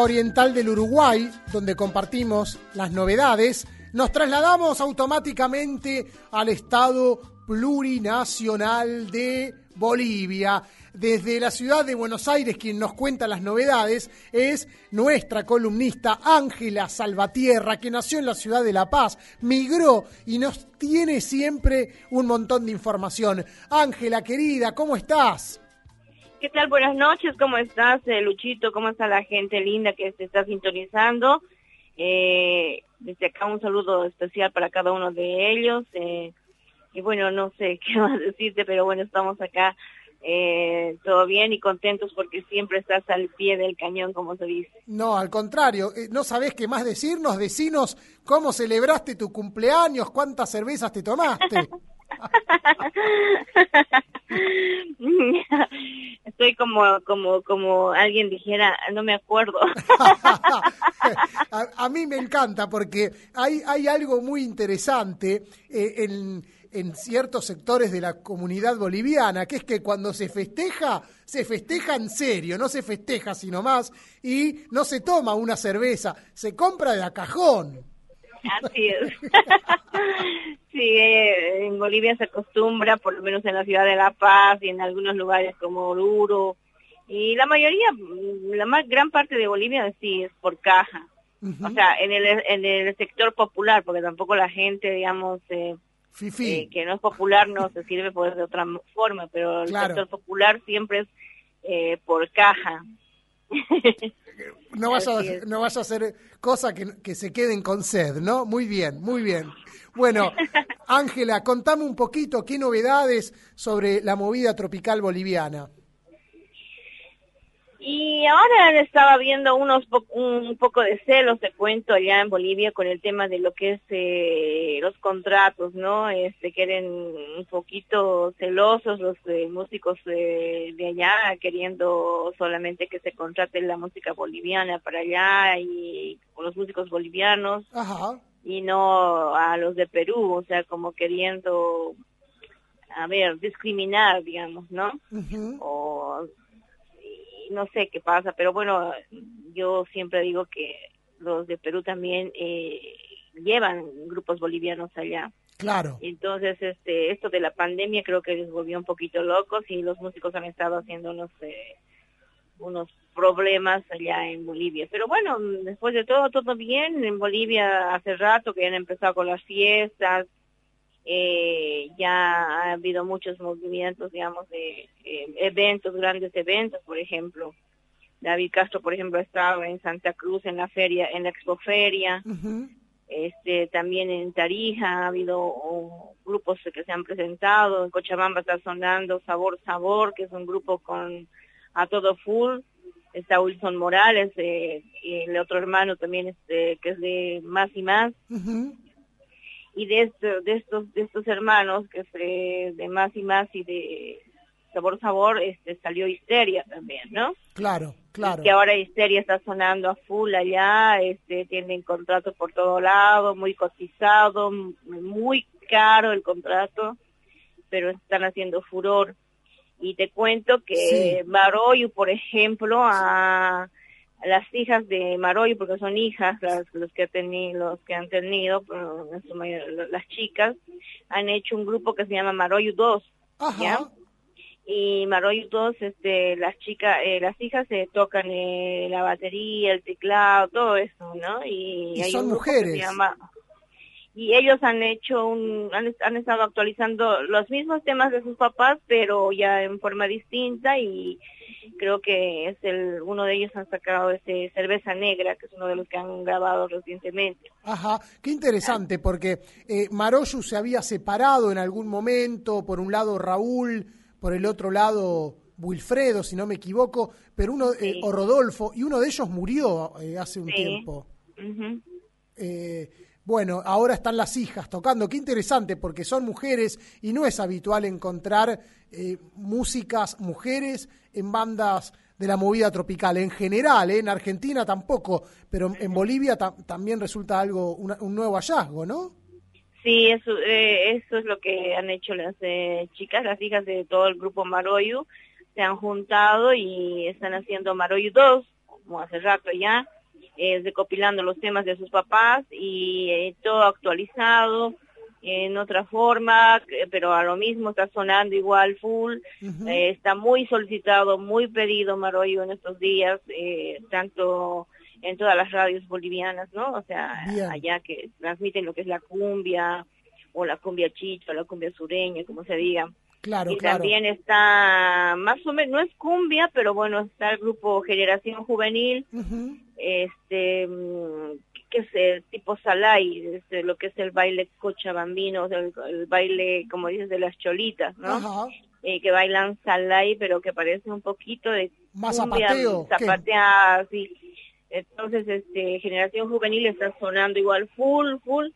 Oriental del Uruguay, donde compartimos las novedades, nos trasladamos automáticamente al Estado plurinacional de Bolivia. Desde la ciudad de Buenos Aires, quien nos cuenta las novedades es nuestra columnista Ángela Salvatierra, que nació en la ciudad de La Paz, migró y nos tiene siempre un montón de información. Ángela, querida, ¿cómo estás? ¿Qué tal? Buenas noches, ¿cómo estás, eh, Luchito? ¿Cómo está la gente linda que se está sintonizando? Eh, desde acá un saludo especial para cada uno de ellos. eh, y bueno, no sé qué más decirte, pero bueno, estamos acá eh, todo bien y contentos porque siempre estás al pie del cañón, como se dice. No, al contrario, eh, no sabés qué más decirnos, decinos cómo celebraste tu cumpleaños, cuántas cervezas te tomaste. Estoy como, como, como alguien dijera, no me acuerdo. a, mí me encanta porque hay, hay algo muy interesante eh, en, en ciertos sectores de la comunidad boliviana, que es que cuando se festeja, se festeja en serio, no se festeja sino más y no se toma una cerveza, se compra de a cajón. Así es. sí, eh, en Bolivia se acostumbra, por lo menos en la ciudad de La Paz y en algunos lugares como Oruro, y la mayoría, mm, la más gran parte de Bolivia sí es por caja. O sea, en el, en el sector popular, porque tampoco la gente, digamos, eh, eh, que no es popular no se sirve pues de otra forma, pero el Claro. sector popular siempre es eh, por caja. No vas, a, no vas a hacer cosas que, que se queden con sed, ¿no? Muy bien, muy bien. Bueno, Ángela, contame un poquito qué novedades sobre la movida tropical boliviana. Y ahora estaba viendo unos po- un poco de celos, te cuento, allá en Bolivia con el tema de lo que es eh, los contratos, ¿no? Este, que eran un poquito celosos los eh, músicos eh, de allá, queriendo solamente que se contrate la música boliviana para allá y con los músicos bolivianos Ajá. y no a los de Perú, o sea, como queriendo, a ver, discriminar, digamos, ¿no? o no sé qué pasa, pero bueno, yo siempre digo que los de Perú también eh, llevan grupos bolivianos allá. Claro. Entonces, este, esto de la pandemia creo que les volvió un poquito locos y los músicos han estado haciendo unos, eh, unos problemas allá en Bolivia. Pero bueno, después de todo, todo bien. En Bolivia hace rato que han empezado con las fiestas, eh, ya ha habido muchos movimientos, digamos, de eh, eventos, grandes eventos, por ejemplo. David Castro, por ejemplo, ha estado en Santa Cruz en la feria, en la expoferia. Este, también en Tarija ha habido oh, grupos que se han presentado. En Cochabamba está sonando Sabor Sabor, que es un grupo con a todo full. Está Wilson Morales, eh, y el otro hermano también este, que es de Más y Más y de, esto- de estos de estos hermanos que se de más y más y de sabor sabor este salió histeria también no Claro, claro. que ahora histeria está sonando a full allá este tienen contratos por todo lado muy cotizado muy caro el contrato pero están haciendo furor. Y te cuento que Maroyu por ejemplo a a las hijas de Maroyo, porque son hijas las, los que tenido, los que han tenido, pero en su mayor- las chicas, han hecho un grupo que se llama Maroyo 2, ¿ya? y Maroyu 2, este, las chicas, eh, las hijas se tocan eh, la batería, el teclado, todo eso, ¿no? Y, Y hay son un grupo que se mujeres. llama- y ellos han hecho un, han, han estado actualizando los mismos temas de sus papás, pero ya en forma distinta y creo que es el, uno de ellos han sacado ese Cerveza Negra, que es uno de los que han grabado recientemente. Ajá, qué interesante, porque eh, Maroyu se había separado en algún momento, por un lado Raúl, por el otro lado Wilfredo, si no me equivoco, pero uno, eh, o Rodolfo, y uno de ellos murió eh, hace un Sí. tiempo. Ujú. Eh, bueno, ahora están las hijas tocando. Qué interesante, porque son mujeres y no es habitual encontrar eh, músicas mujeres en bandas de la movida tropical. En general, eh, en Argentina tampoco, pero en Bolivia ta- también resulta algo, una- un nuevo hallazgo, ¿no? Sí, eso, eh, eso es lo que han hecho las eh, chicas, las hijas de todo el grupo Maroyu, se han juntado y están haciendo Maroyu 2, como hace rato ya, eh, recopilando los temas de sus papás y eh, todo actualizado en otra forma, pero a lo mismo está sonando igual full, Eh, está muy solicitado, muy pedido Maroyu en estos días, eh, tanto en todas las radios bolivianas, ¿no? O sea, Bien. allá que transmiten lo que es la cumbia, o la cumbia chicha, o la cumbia sureña, como se diga. Claro, y claro. también está, más o menos, no es cumbia, pero bueno, está el grupo Generación Juvenil, este mm, que es el tipo salay, este, lo que es el baile cochabambino, el, el baile, como dices, de las cholitas, ¿no? Eh, que bailan salay, pero que parece un poquito de Más cumbia zapateada, así. Entonces, este, Generación Juvenil está sonando igual full, full.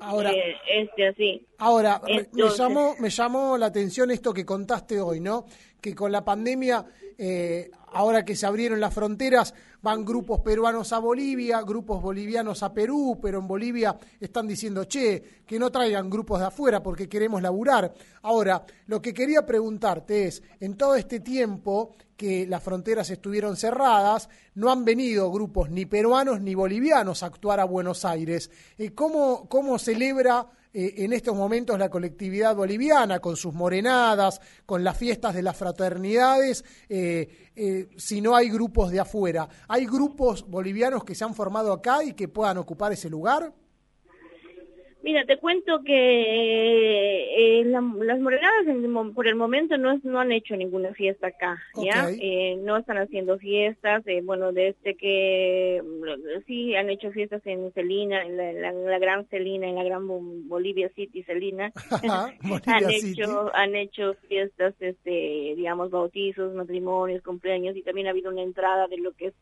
Ahora, Eh, este, así. Ahora, me llamó, me llamó la atención esto que contaste hoy, ¿no? Que con la pandemia, eh, ahora que se abrieron las fronteras, van grupos peruanos a Bolivia, grupos bolivianos a Perú, pero en Bolivia están diciendo, che, que no traigan grupos de afuera porque queremos laburar. Ahora, lo que quería preguntarte es, en todo este tiempo que las fronteras estuvieron cerradas, no han venido grupos ni peruanos ni bolivianos a actuar a Buenos Aires. Eh, ¿cómo, ¿Cómo celebra eh, en estos momentos la colectividad boliviana, con sus morenadas, con las fiestas de las fraternidades, eh, si no hay grupos de afuera. ¿Hay grupos bolivianos que se han formado acá y que puedan ocupar ese lugar? Mira, te cuento que eh, la- las morenadas en por el momento no, es- no han hecho ninguna fiesta acá, ¿ya? Eh, no están haciendo fiestas, eh, bueno, desde que mm, sí han hecho fiestas en Celina, en la, la- la gran Celina, en la gran Bo- Bolivia City, Celina. Han City. hecho han hecho fiestas este digamos bautizos matrimonios cumpleaños y también ha habido una entrada de lo que es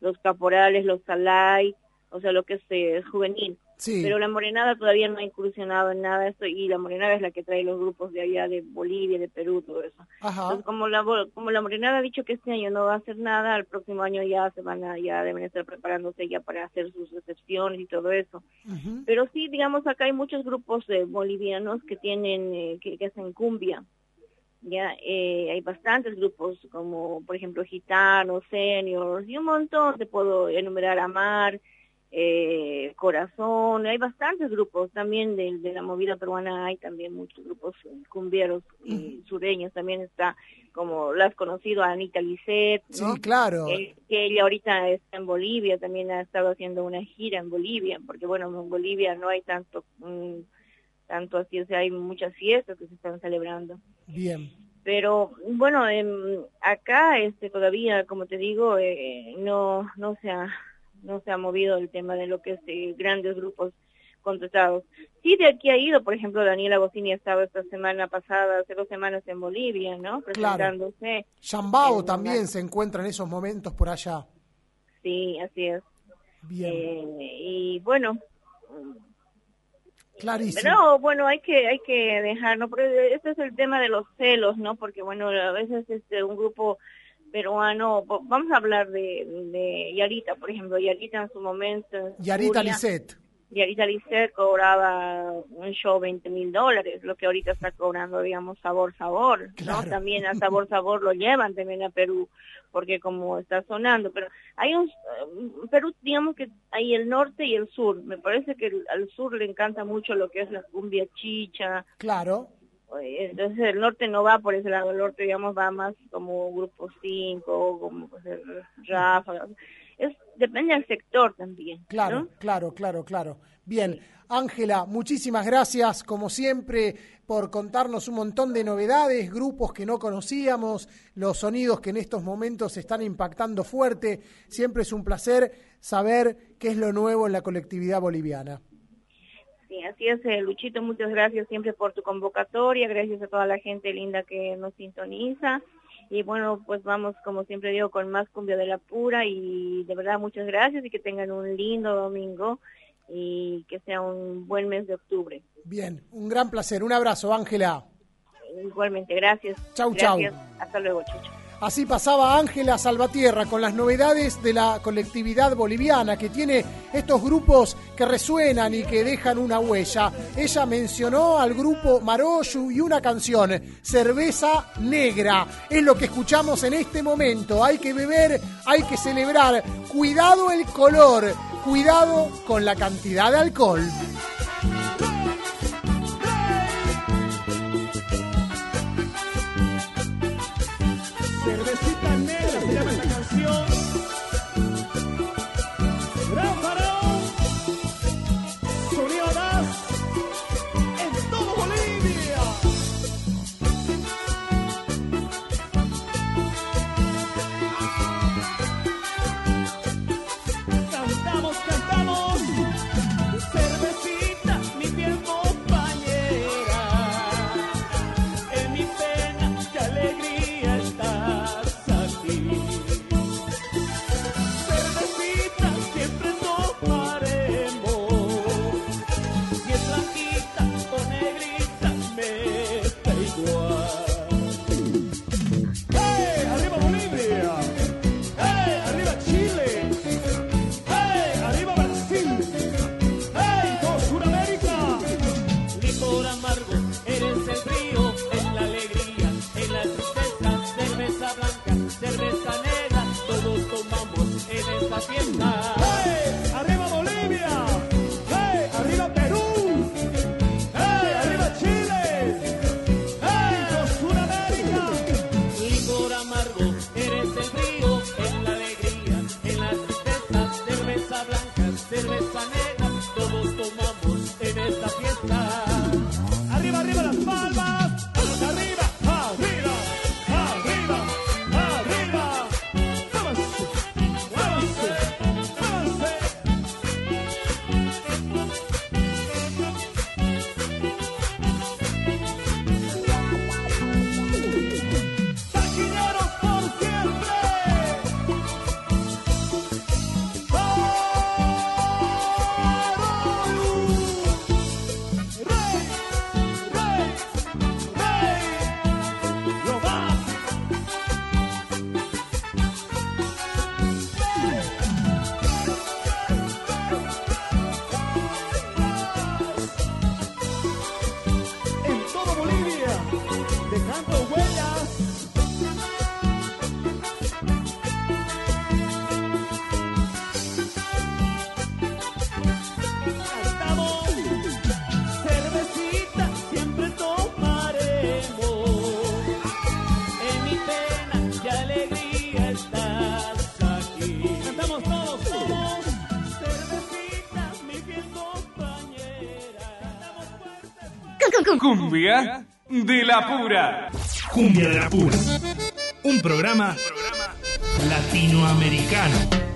los caporales los salay o sea lo que es eh, juvenil Sí. pero la morenada todavía no ha incursionado en nada de esto y la morenada es la que trae los grupos de allá de Bolivia de Perú todo eso Ajá. entonces como la como la morenada ha dicho que este año no va a hacer nada el próximo año ya se van a ya deben estar preparándose ya para hacer sus recepciones y todo eso pero sí, digamos, acá hay muchos grupos de bolivianos que tienen, eh, que, que hacen cumbia. Ya, eh, hay bastantes grupos como, por ejemplo, gitanos, seniors, y un montón, te puedo enumerar Amar, eh, Corazón, hay bastantes grupos también de, de la movida peruana, hay también muchos grupos eh, cumbieros y sureños, también está, como la has conocido, a Anita Lisset, ¿no? Sí, claro. Eh, que ella ahorita está en Bolivia, también ha estado haciendo una gira en Bolivia, porque bueno, en Bolivia no hay tanto, mm, tanto así, o sea, hay muchas fiestas que se están celebrando. Bien. Pero bueno, em, acá este todavía, como te digo, eh, no no se ha no se ha movido el tema de lo que es eh, grandes grupos contratados. Sí, de aquí ha ido, por ejemplo, Daniela Bocini ha estado esta semana pasada, hace dos semanas en Bolivia, ¿no? Presentándose. Chambao En también se encuentra en esos momentos por allá. Sí, así es. Bien. Eh, y bueno, Clarísimo. pero bueno, hay que hay que dejar, ¿no? Porque este es el tema de los celos, ¿no? Porque bueno, a veces este un grupo peruano, vamos a hablar de, de Yarita, por ejemplo, Yarita en su momento. en Yarita Lisset. Yarita Lisset cobraba un show 20 mil dólares, lo que ahorita está cobrando, digamos, Sabor Sabor, ¿no? También a Sabor Sabor lo llevan también a Perú, porque como está sonando, pero hay un, eh, Perú, digamos que hay el norte y el sur, me parece que al sur le encanta mucho lo que es la cumbia chicha, Claro. Entonces el norte no va por ese lado, el norte digamos va más como grupo 5, como pues, Rafa. Es, depende del sector también. Claro, claro, claro, claro. Bien, Ángela, muchísimas gracias, como siempre, por contarnos un montón de novedades, grupos que no conocíamos, los sonidos que en estos momentos están impactando fuerte. Siempre es un placer saber qué es lo nuevo en la colectividad boliviana. Sí, así es, eh, Luchito, muchas gracias siempre por tu convocatoria, gracias a toda la gente linda que nos sintoniza. Y bueno, pues vamos, como siempre digo, con más cumbia de la pura y de verdad muchas gracias y que tengan un lindo domingo y que sea un buen mes de octubre. Bien, un gran placer. Un abrazo, Ángela. Igualmente, gracias. Chau, chau. Hasta luego, Chucho. Así pasaba Ángela Salvatierra con las novedades de la colectividad boliviana que tiene estos grupos que resuenan y que dejan una huella. Ella mencionó al grupo Maroyu y una canción, Cerveza Negra. Es lo que escuchamos en este momento. Hay que beber, hay que celebrar. Cuidado el color, cuidado con la cantidad de alcohol. Cumbia de la pura. Cumbia de la pura. Un programa latinoamericano.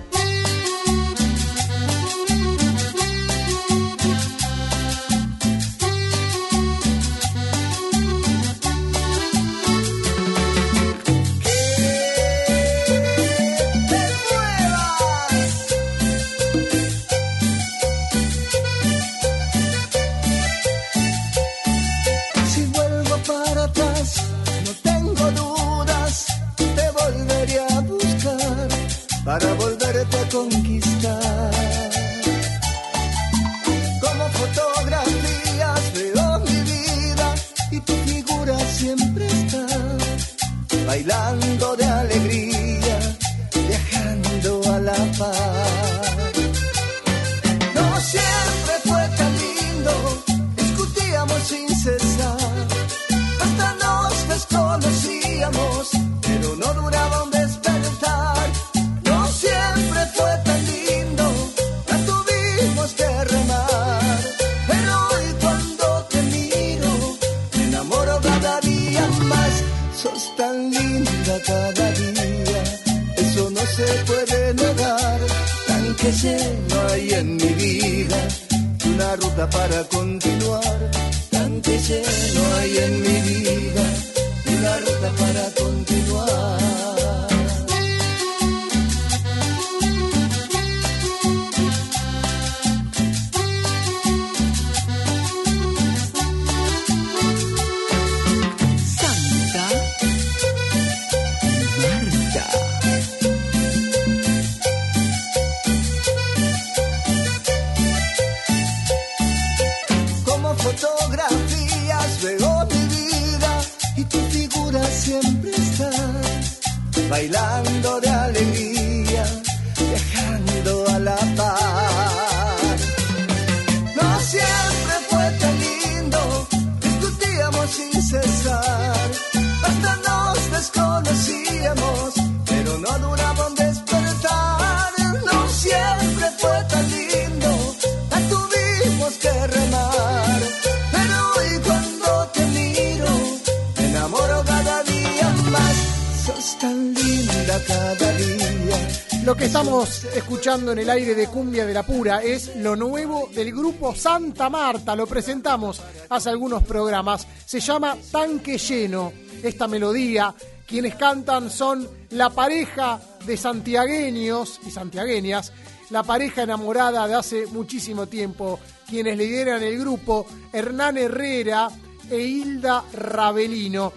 Lo que estamos escuchando en el aire de Cumbia de la Pura es lo nuevo del grupo Santa Marta. Lo presentamos hace algunos programas. Se llama Tanque Lleno. Esta melodía, quienes cantan son la pareja de santiagueños y santiagueñas, la pareja enamorada de hace muchísimo tiempo, quienes lideran el grupo, Hernán Herrera e Hilda Ravelino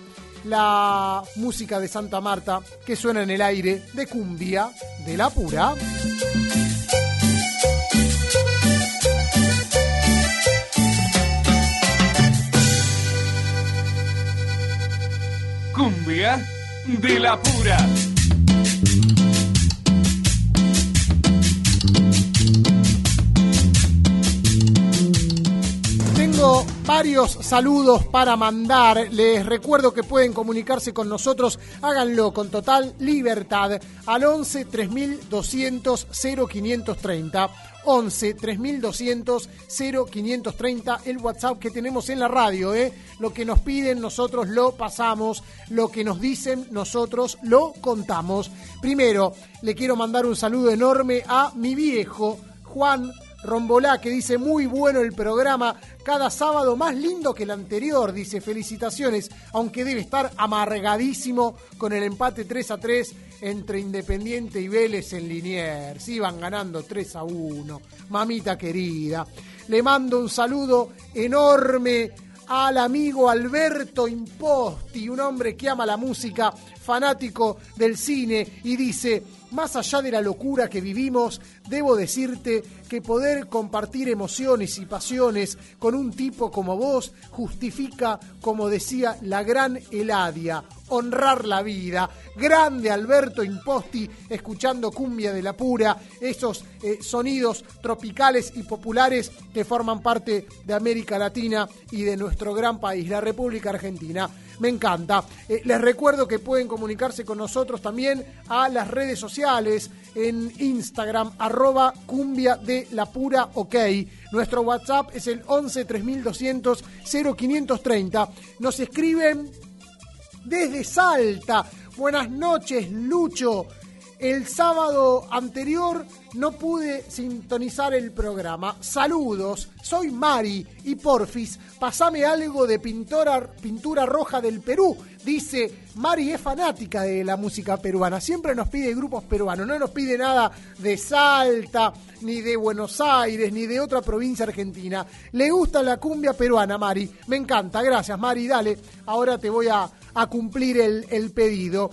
la música de Santa Marta que suena en el aire de cumbia de la pura. Cumbia de la pura. Tengo varios saludos para mandar. Les recuerdo que pueden comunicarse con nosotros. Háganlo con total libertad al 11 3200 0530. 11 3200 0530, el WhatsApp que tenemos en la radio. ¿eh? Lo que nos piden, nosotros lo pasamos. Lo que nos dicen, nosotros lo contamos. Primero, le quiero mandar un saludo enorme a mi viejo, Juan Rombolá, que dice muy bueno el programa, cada sábado más lindo que el anterior, dice felicitaciones, aunque debe estar amargadísimo con el empate 3 a 3 entre Independiente y Vélez en Liniers. Iban ganando 3 a 1. Mamita querida, le mando un saludo enorme al amigo Alberto Imposti, un hombre que ama la música, fanático del cine, y dice, más allá de la locura que vivimos, debo decirte que poder compartir emociones y pasiones con un tipo como vos justifica, como decía la gran Eladia, honrar la vida. Grande Alberto Imposti, escuchando cumbia de la pura, esos eh, sonidos tropicales y populares que forman parte de América Latina y de nuestro gran país, la República Argentina. Me encanta. Eh, les recuerdo que pueden comunicarse con nosotros también a las redes sociales, en Instagram, arroba cumbia de la pura ok. Nuestro WhatsApp es el 11 3200 0530. Nos escriben desde Salta. Buenas noches, Lucho. El sábado anterior no pude sintonizar el programa. Saludos, soy Mari y porfis, pasame algo de pintora, pintura roja del Perú. Dice, Mari es fanática de la música peruana, siempre nos pide grupos peruanos, no nos pide nada de Salta, ni de Buenos Aires, ni de otra provincia argentina. Le gusta la cumbia peruana, Mari. Me encanta, gracias, Mari. Dale, ahora te voy a, cumplir el pedido.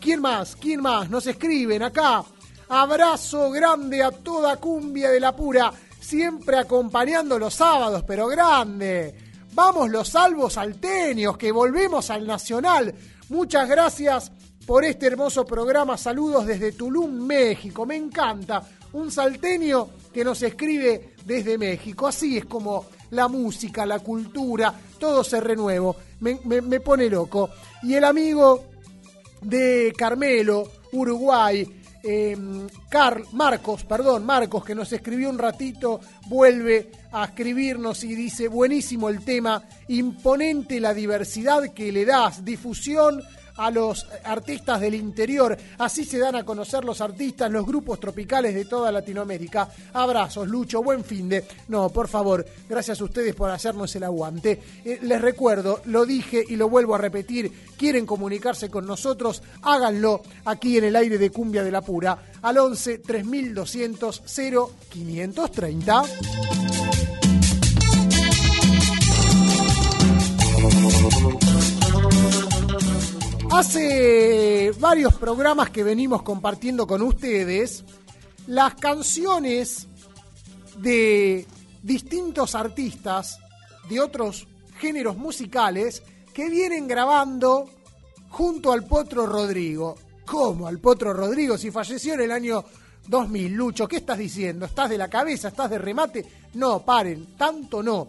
¿Quién más? ¿Quién más? Nos escriben acá. Abrazo grande a toda cumbia de la pura, siempre acompañando los sábados, pero grande. Vamos los salvos salteños, que volvemos al Nacional. Muchas gracias por este hermoso programa. Saludos desde Tulum, México. Me encanta. Un salteño que nos escribe desde México. Así es como la música, la cultura, todo se renuevo. Me, me- me pone loco. Y el amigo de Carmelo, Uruguay, eh, Carl, Marcos, perdón, Marcos, que nos escribió un ratito, vuelve a escribirnos y dice, buenísimo el tema, imponente la diversidad que le das, difusión a los artistas del interior. Así se dan a conocer los artistas, los grupos tropicales de toda Latinoamérica. Abrazos, Lucho, buen fin de. No, por favor, gracias a ustedes por hacernos el aguante. Eh, les recuerdo, lo dije y lo vuelvo a repetir, quieren comunicarse con nosotros, háganlo aquí en el aire de Cumbia de la Pura al 11 3200 0530. Hace varios programas que venimos compartiendo con ustedes las canciones de distintos artistas de otros géneros musicales que vienen grabando junto al Potro Rodrigo. ¿Cómo al Potro Rodrigo si falleció en el año 2000? Lucho, ¿qué estás diciendo? ¿Estás de la cabeza? ¿Estás de remate? No, paren, tanto no.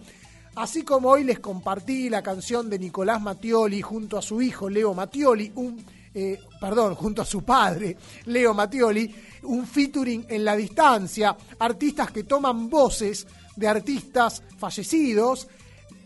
Así como hoy les compartí la canción de Nicolás Mattioli junto a su hijo Leo Mattioli, un, eh, perdón, junto a su padre Leo Mattioli, un featuring en la distancia, artistas que toman voces de artistas fallecidos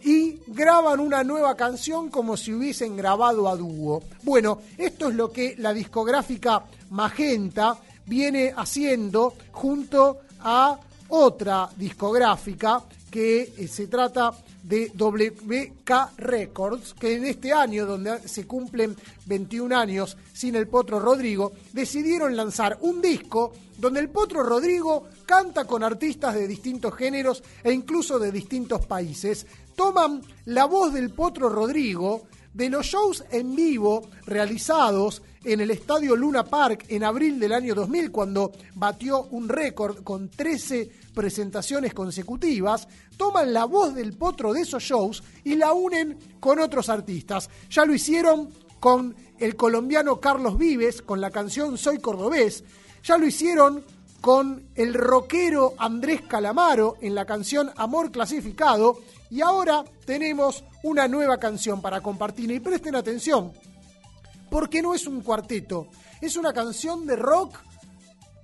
y graban una nueva canción como si hubiesen grabado a dúo. Bueno, esto es lo que la discográfica Magenta viene haciendo junto a otra discográfica que eh, se trata de WK Records, que en este año, donde se cumplen 21 años sin el Potro Rodrigo, decidieron lanzar un disco donde el Potro Rodrigo canta con artistas de distintos géneros e incluso de distintos países. Toman la voz del Potro Rodrigo de los shows en vivo realizados en el Estadio Luna Park en abril del año 2000, cuando batió un récord con 13 presentaciones consecutivas, toman la voz del potro de esos shows y la unen con otros artistas. Ya lo hicieron con el colombiano Carlos Vives, con la canción Soy Cordobés, ya lo hicieron con el rockero Andrés Calamaro en la canción Amor Clasificado. Y ahora tenemos una nueva canción para compartir. Y presten atención, porque no es un cuarteto, es una canción de rock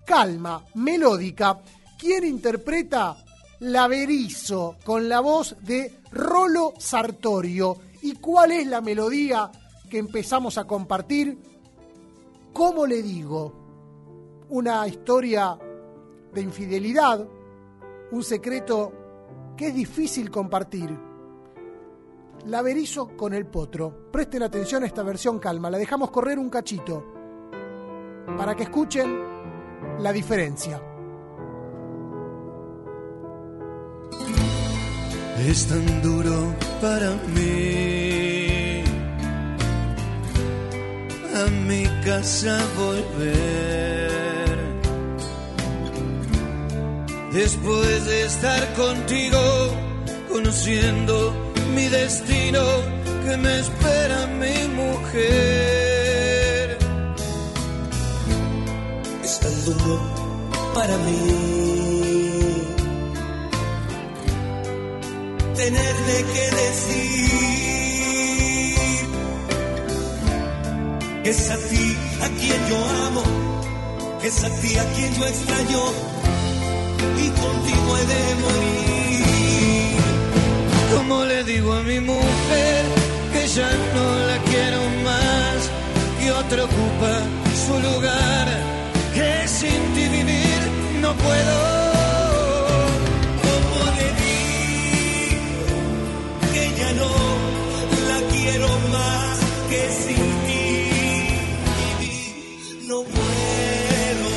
calma, melódica. ¿Quién interpreta Laverizo con la voz de Rolo Sartorio? ¿Y cuál es la melodía que empezamos a compartir? ¿Cómo le digo? Una historia de infidelidad, un secreto que es difícil compartir. Laverizo con el potro. Presten atención a esta versión calma, la dejamos correr un cachito para que escuchen la diferencia. Es tan duro para mí a mi casa volver. Después de estar contigo, conociendo mi destino, que me espera mi mujer. Es tan duro para mí tenerle que decir que es a ti a quien yo amo, es a ti a quien yo extraño y contigo he de morir. Como le digo a mi mujer que ya no la quiero más, que otro ocupa su lugar, que sin ti vivir no puedo. Como le digo que ya no la quiero más, que sin ti vivir no puedo.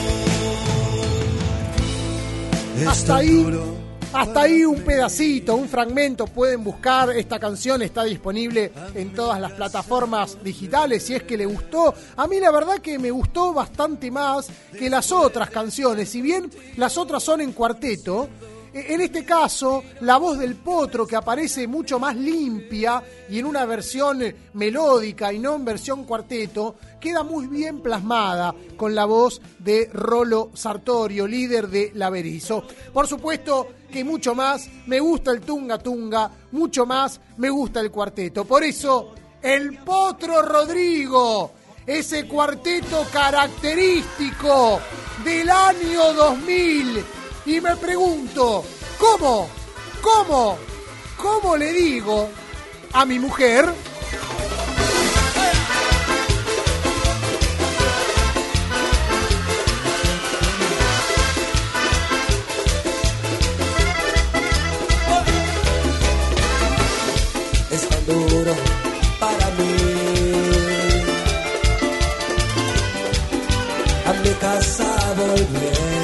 Hasta ahí, hasta ahí un pedacito, un fragmento. Pueden buscar esta canción, está disponible en todas las plataformas digitales. Si es que le gustó, a mí la verdad que me gustó bastante más que las otras canciones. Si bien las otras son en cuarteto, e- en este caso, la voz del potro que aparece mucho más limpia y en una versión melódica y no en versión cuarteto, queda muy bien plasmada con la voz de Rolo Sartorio, líder de Laverizo. Por supuesto que mucho más me gusta el Tunga Tunga, mucho más me gusta el cuarteto. Por eso, el potro Rodrigo, ese cuarteto característico del año 2000 y me pregunto, ¿cómo? ¿Cómo? ¿Cómo le digo a mi mujer? avoid me.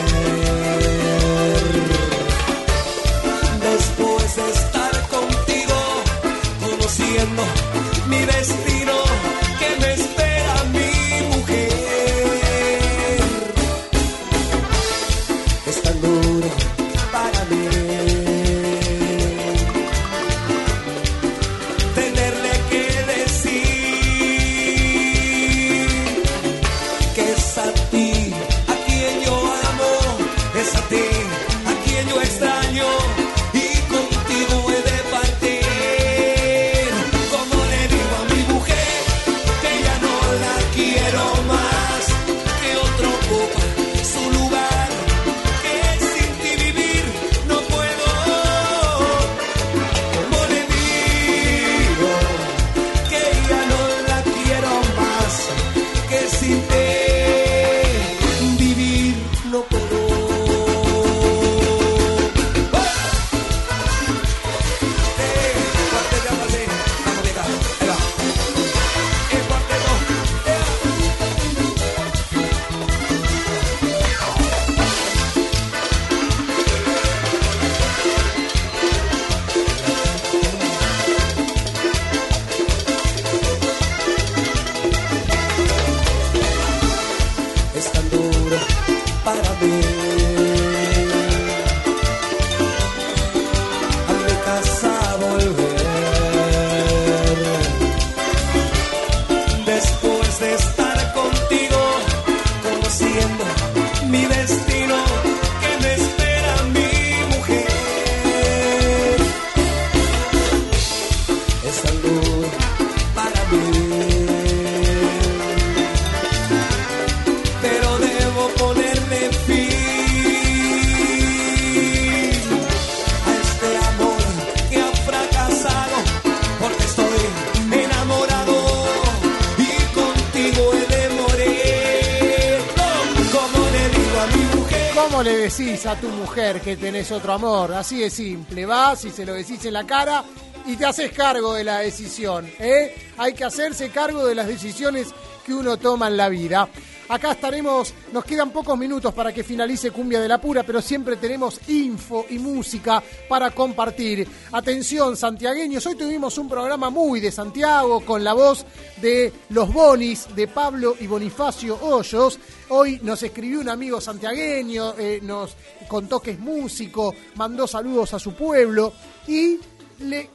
A tu mujer que tenés otro amor? Así de simple, vas y se lo decís en la cara y te haces cargo de la decisión. ¿eh? Hay que hacerse cargo de las decisiones que uno toma en la vida. Acá estaremos, nos quedan pocos minutos para que finalice Cumbia de la Pura, pero siempre tenemos info y música para compartir. Atención, santiagueños, hoy tuvimos un programa muy de Santiago con la voz de los Bonis, de Pablo y Bonifacio Hoyos. Hoy nos escribió un amigo santiagueño, eh, nos contó que es músico, mandó saludos a su pueblo y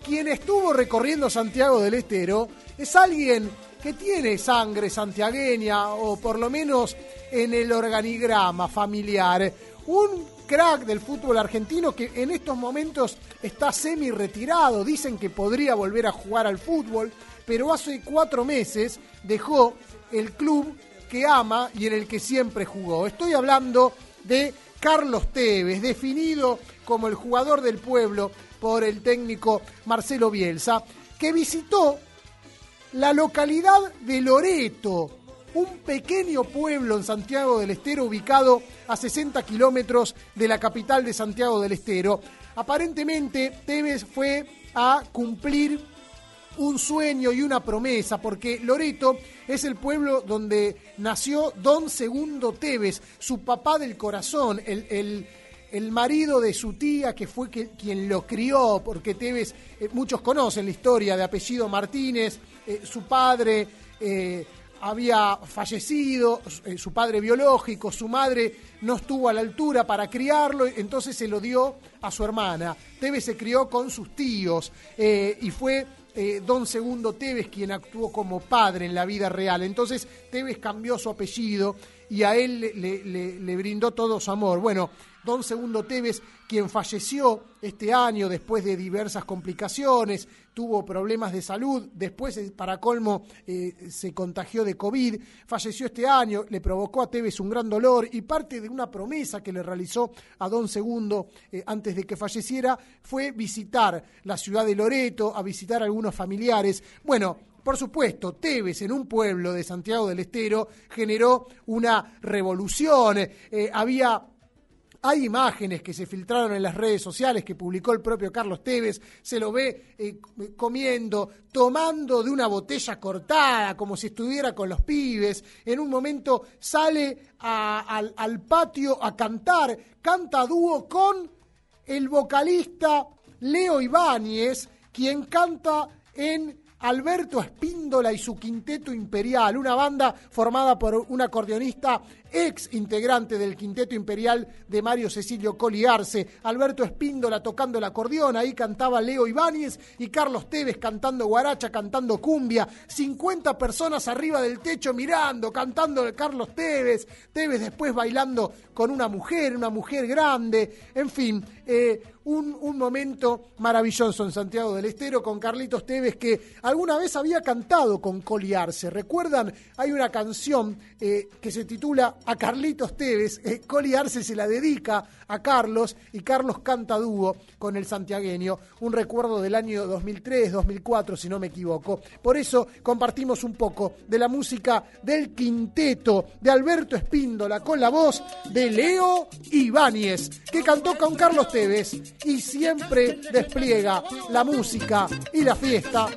quien estuvo recorriendo Santiago del Estero es alguien que tiene sangre santiagueña o por lo menos en el organigrama familiar. Un crack del fútbol argentino que en estos momentos está semi retirado. Dicen que podría volver a jugar al fútbol, pero hace cuatro meses dejó el club que ama y en el que siempre jugó. Estoy hablando de Carlos Tevez, definido como el jugador del pueblo por el técnico Marcelo Bielsa, que visitó la localidad de Loreto, un pequeño pueblo en Santiago del Estero ubicado a 60 kilómetros de la capital de Santiago del Estero. Aparentemente, Tevez fue a cumplir un sueño y una promesa, porque Loreto es el pueblo donde nació Don Segundo Tevez, su papá del corazón, el, el- el marido de su tía, que fue que- quien lo crió, porque Tevez, eh, muchos conocen la historia de apellido Martínez, eh, su padre eh, había fallecido, eh, su padre biológico, su madre no estuvo a la altura para criarlo, entonces se lo dio a su hermana. Tevez se crió con sus tíos eh, y fue eh, Don Segundo Tevez quien actuó como padre en la vida real. Entonces Tevez cambió su apellido y a él le, brindó todo su amor. Bueno, Don Segundo Tevez, quien falleció este año después de diversas complicaciones, tuvo problemas de salud, después, eh, para colmo, eh, se contagió de COVID, falleció este año, le provocó a Tevez un gran dolor y parte de una promesa que le realizó a Don Segundo eh, antes de que falleciera fue visitar la ciudad de Loreto, a visitar a algunos familiares. Bueno, por supuesto, Tevez en un pueblo de Santiago del Estero generó una revolución. eh, había hay imágenes que se filtraron en las redes sociales que publicó el propio Carlos Tevez, se lo ve eh, comiendo, tomando de una botella cortada, como si estuviera con los pibes, en un momento sale al, patio a cantar, canta dúo con el vocalista Leo Ibáñez, quien canta en Alberto Espíndola y su Quinteto Imperial, una banda formada por un acordeonista ex integrante del Quinteto Imperial de Mario Cecilio Coliarse, Alberto Espíndola tocando el acordeón, ahí cantaba Leo Ibáñez y Carlos Tevez cantando guaracha, cantando cumbia, 50 personas arriba del techo mirando, cantando el Carlos Tevez, Tevez después bailando con una mujer, una mujer grande, en fin, eh, un, momento maravilloso en Santiago del Estero con Carlitos Tevez que alguna vez había cantado con Coliarse. ¿Recuerdan? Hay una canción eh, que se titula A Carlitos Tevez. Eh, Coliarse se la dedica a Carlos y Carlos canta dúo con el santiagueño. Un recuerdo del año 2003, 2004, si no me equivoco. Por eso compartimos un poco de la música del quinteto de Alberto Espíndola con la voz de Leo Ibáñez, que cantó con Carlos Tevez y siempre despliega la música y la fiesta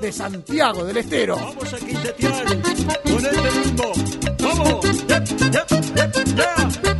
de Santiago del Estero. Vamos a con este ritmo. ¡Vamos! ¡Ya, ya, ya,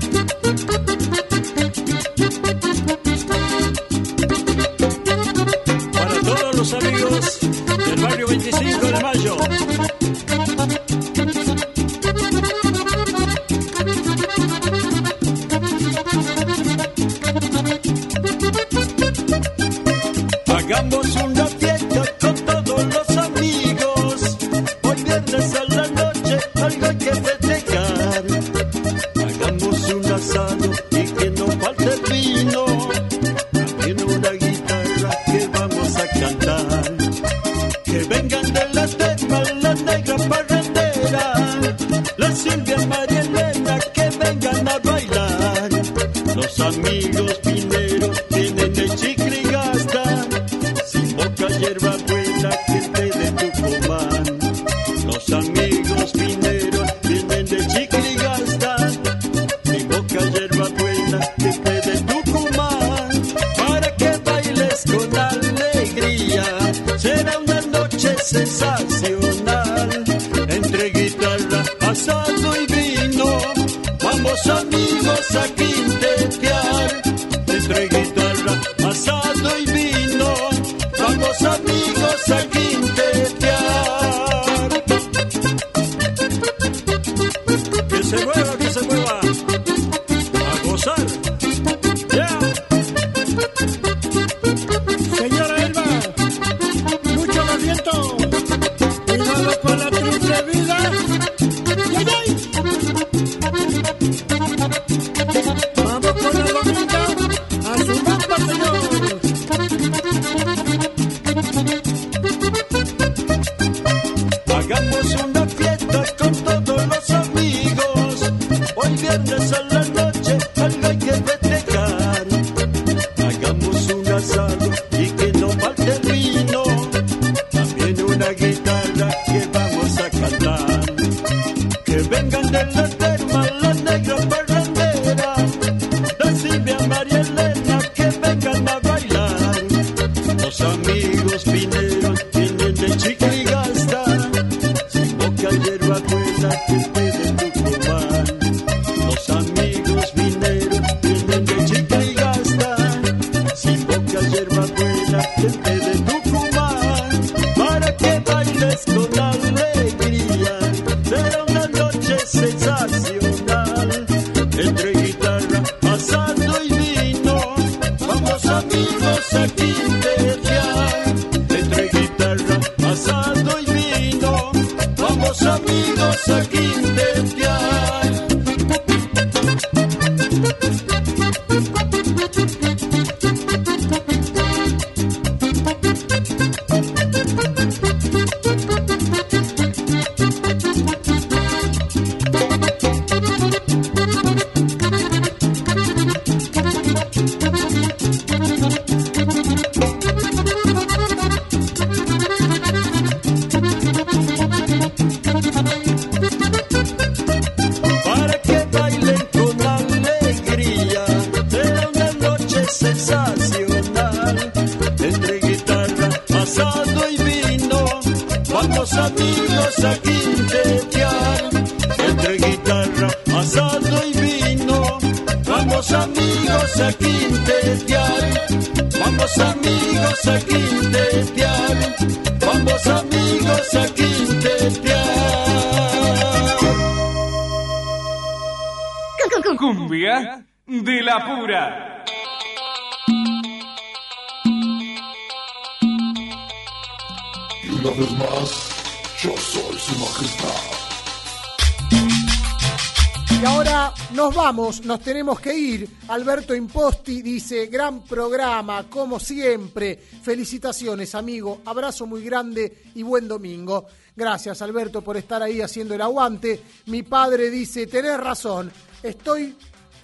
Alberto Imposti dice, gran programa, como siempre. Felicitaciones, amigo. Abrazo muy grande y buen domingo. Gracias, Alberto, por estar ahí haciendo el aguante. Mi padre dice, tenés razón, estoy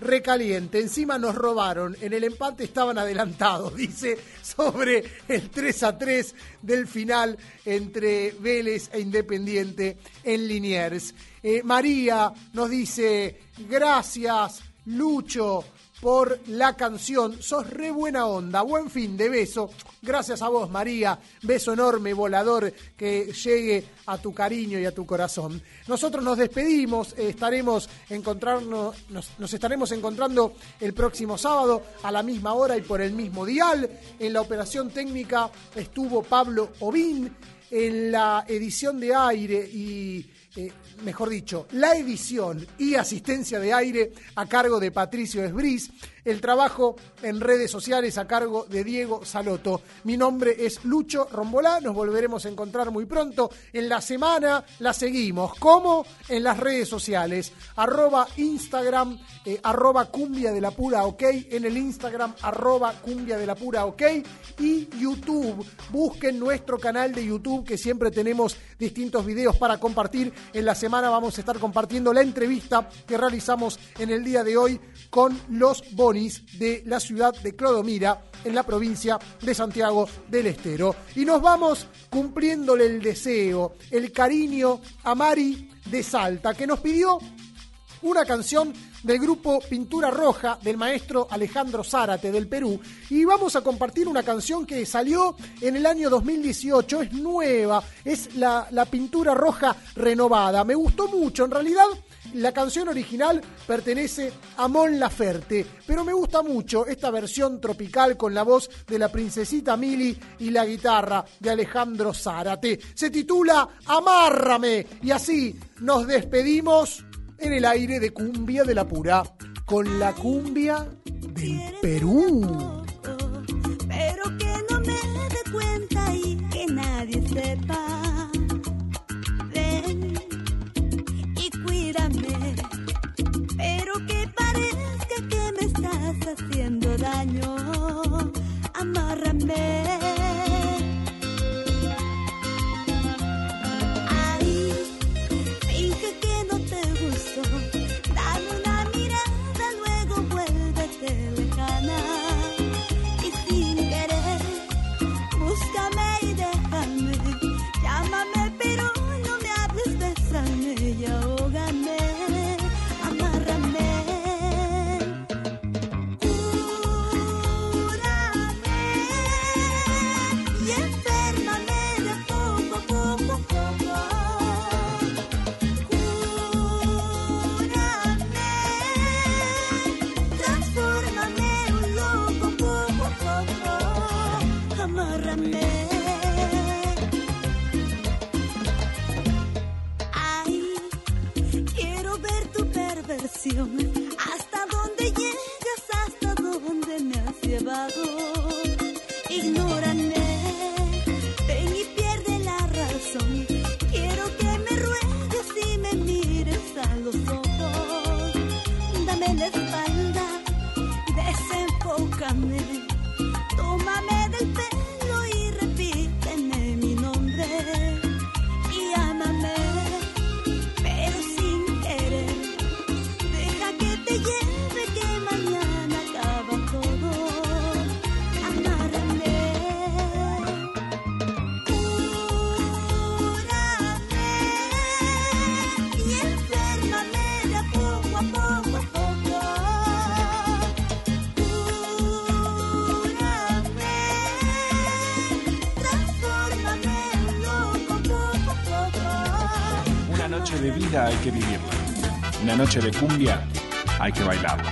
recaliente. Encima nos robaron. En el empate estaban adelantados, dice, sobre el 3 a 3 del final entre Vélez e Independiente en Liniers. Eh, María nos dice, gracias, Lucho, por la canción. Sos re buena onda. Buen fin de beso. Gracias a vos, María. Beso enorme, volador, que llegue a tu cariño y a tu corazón. Nosotros nos despedimos. estaremos encontrarnos, nos, nos estaremos encontrando el próximo sábado a la misma hora y por el mismo dial. En la operación técnica estuvo Pablo Obín. En la edición de aire y eh, mejor dicho, la edición y asistencia de aire a cargo de Patricio Esbris, el trabajo en redes sociales a cargo de Diego Saloto. Mi nombre es Lucho Rombolá, nos volveremos a encontrar muy pronto. En la semana la seguimos, como en las redes sociales, arroba Instagram, eh, ok, en el Instagram, arroba cumbia de y YouTube. Busquen nuestro canal de YouTube, que siempre tenemos distintos videos para compartir. En la semana vamos a estar compartiendo la entrevista que realizamos en el día de hoy con los de la ciudad de Clodomira, en la provincia de Santiago del Estero. Y nos vamos cumpliéndole el deseo, el cariño a Mari de Salta, que nos pidió una canción del grupo Pintura Roja del maestro Alejandro Zárate del Perú y vamos a compartir una canción que salió en el año 2018, es nueva, es la, la Pintura Roja renovada. Me gustó mucho, en realidad la canción original pertenece a Mon Laferte, pero me gusta mucho esta versión tropical con la voz de la princesita Mili y la guitarra de Alejandro Zárate. Se titula Amárrame y así nos despedimos en el aire de cumbia de la pura con la cumbia del Perú. pero haciendo daño. Amárrame. Perdóname. De cumbia hay que bailarla.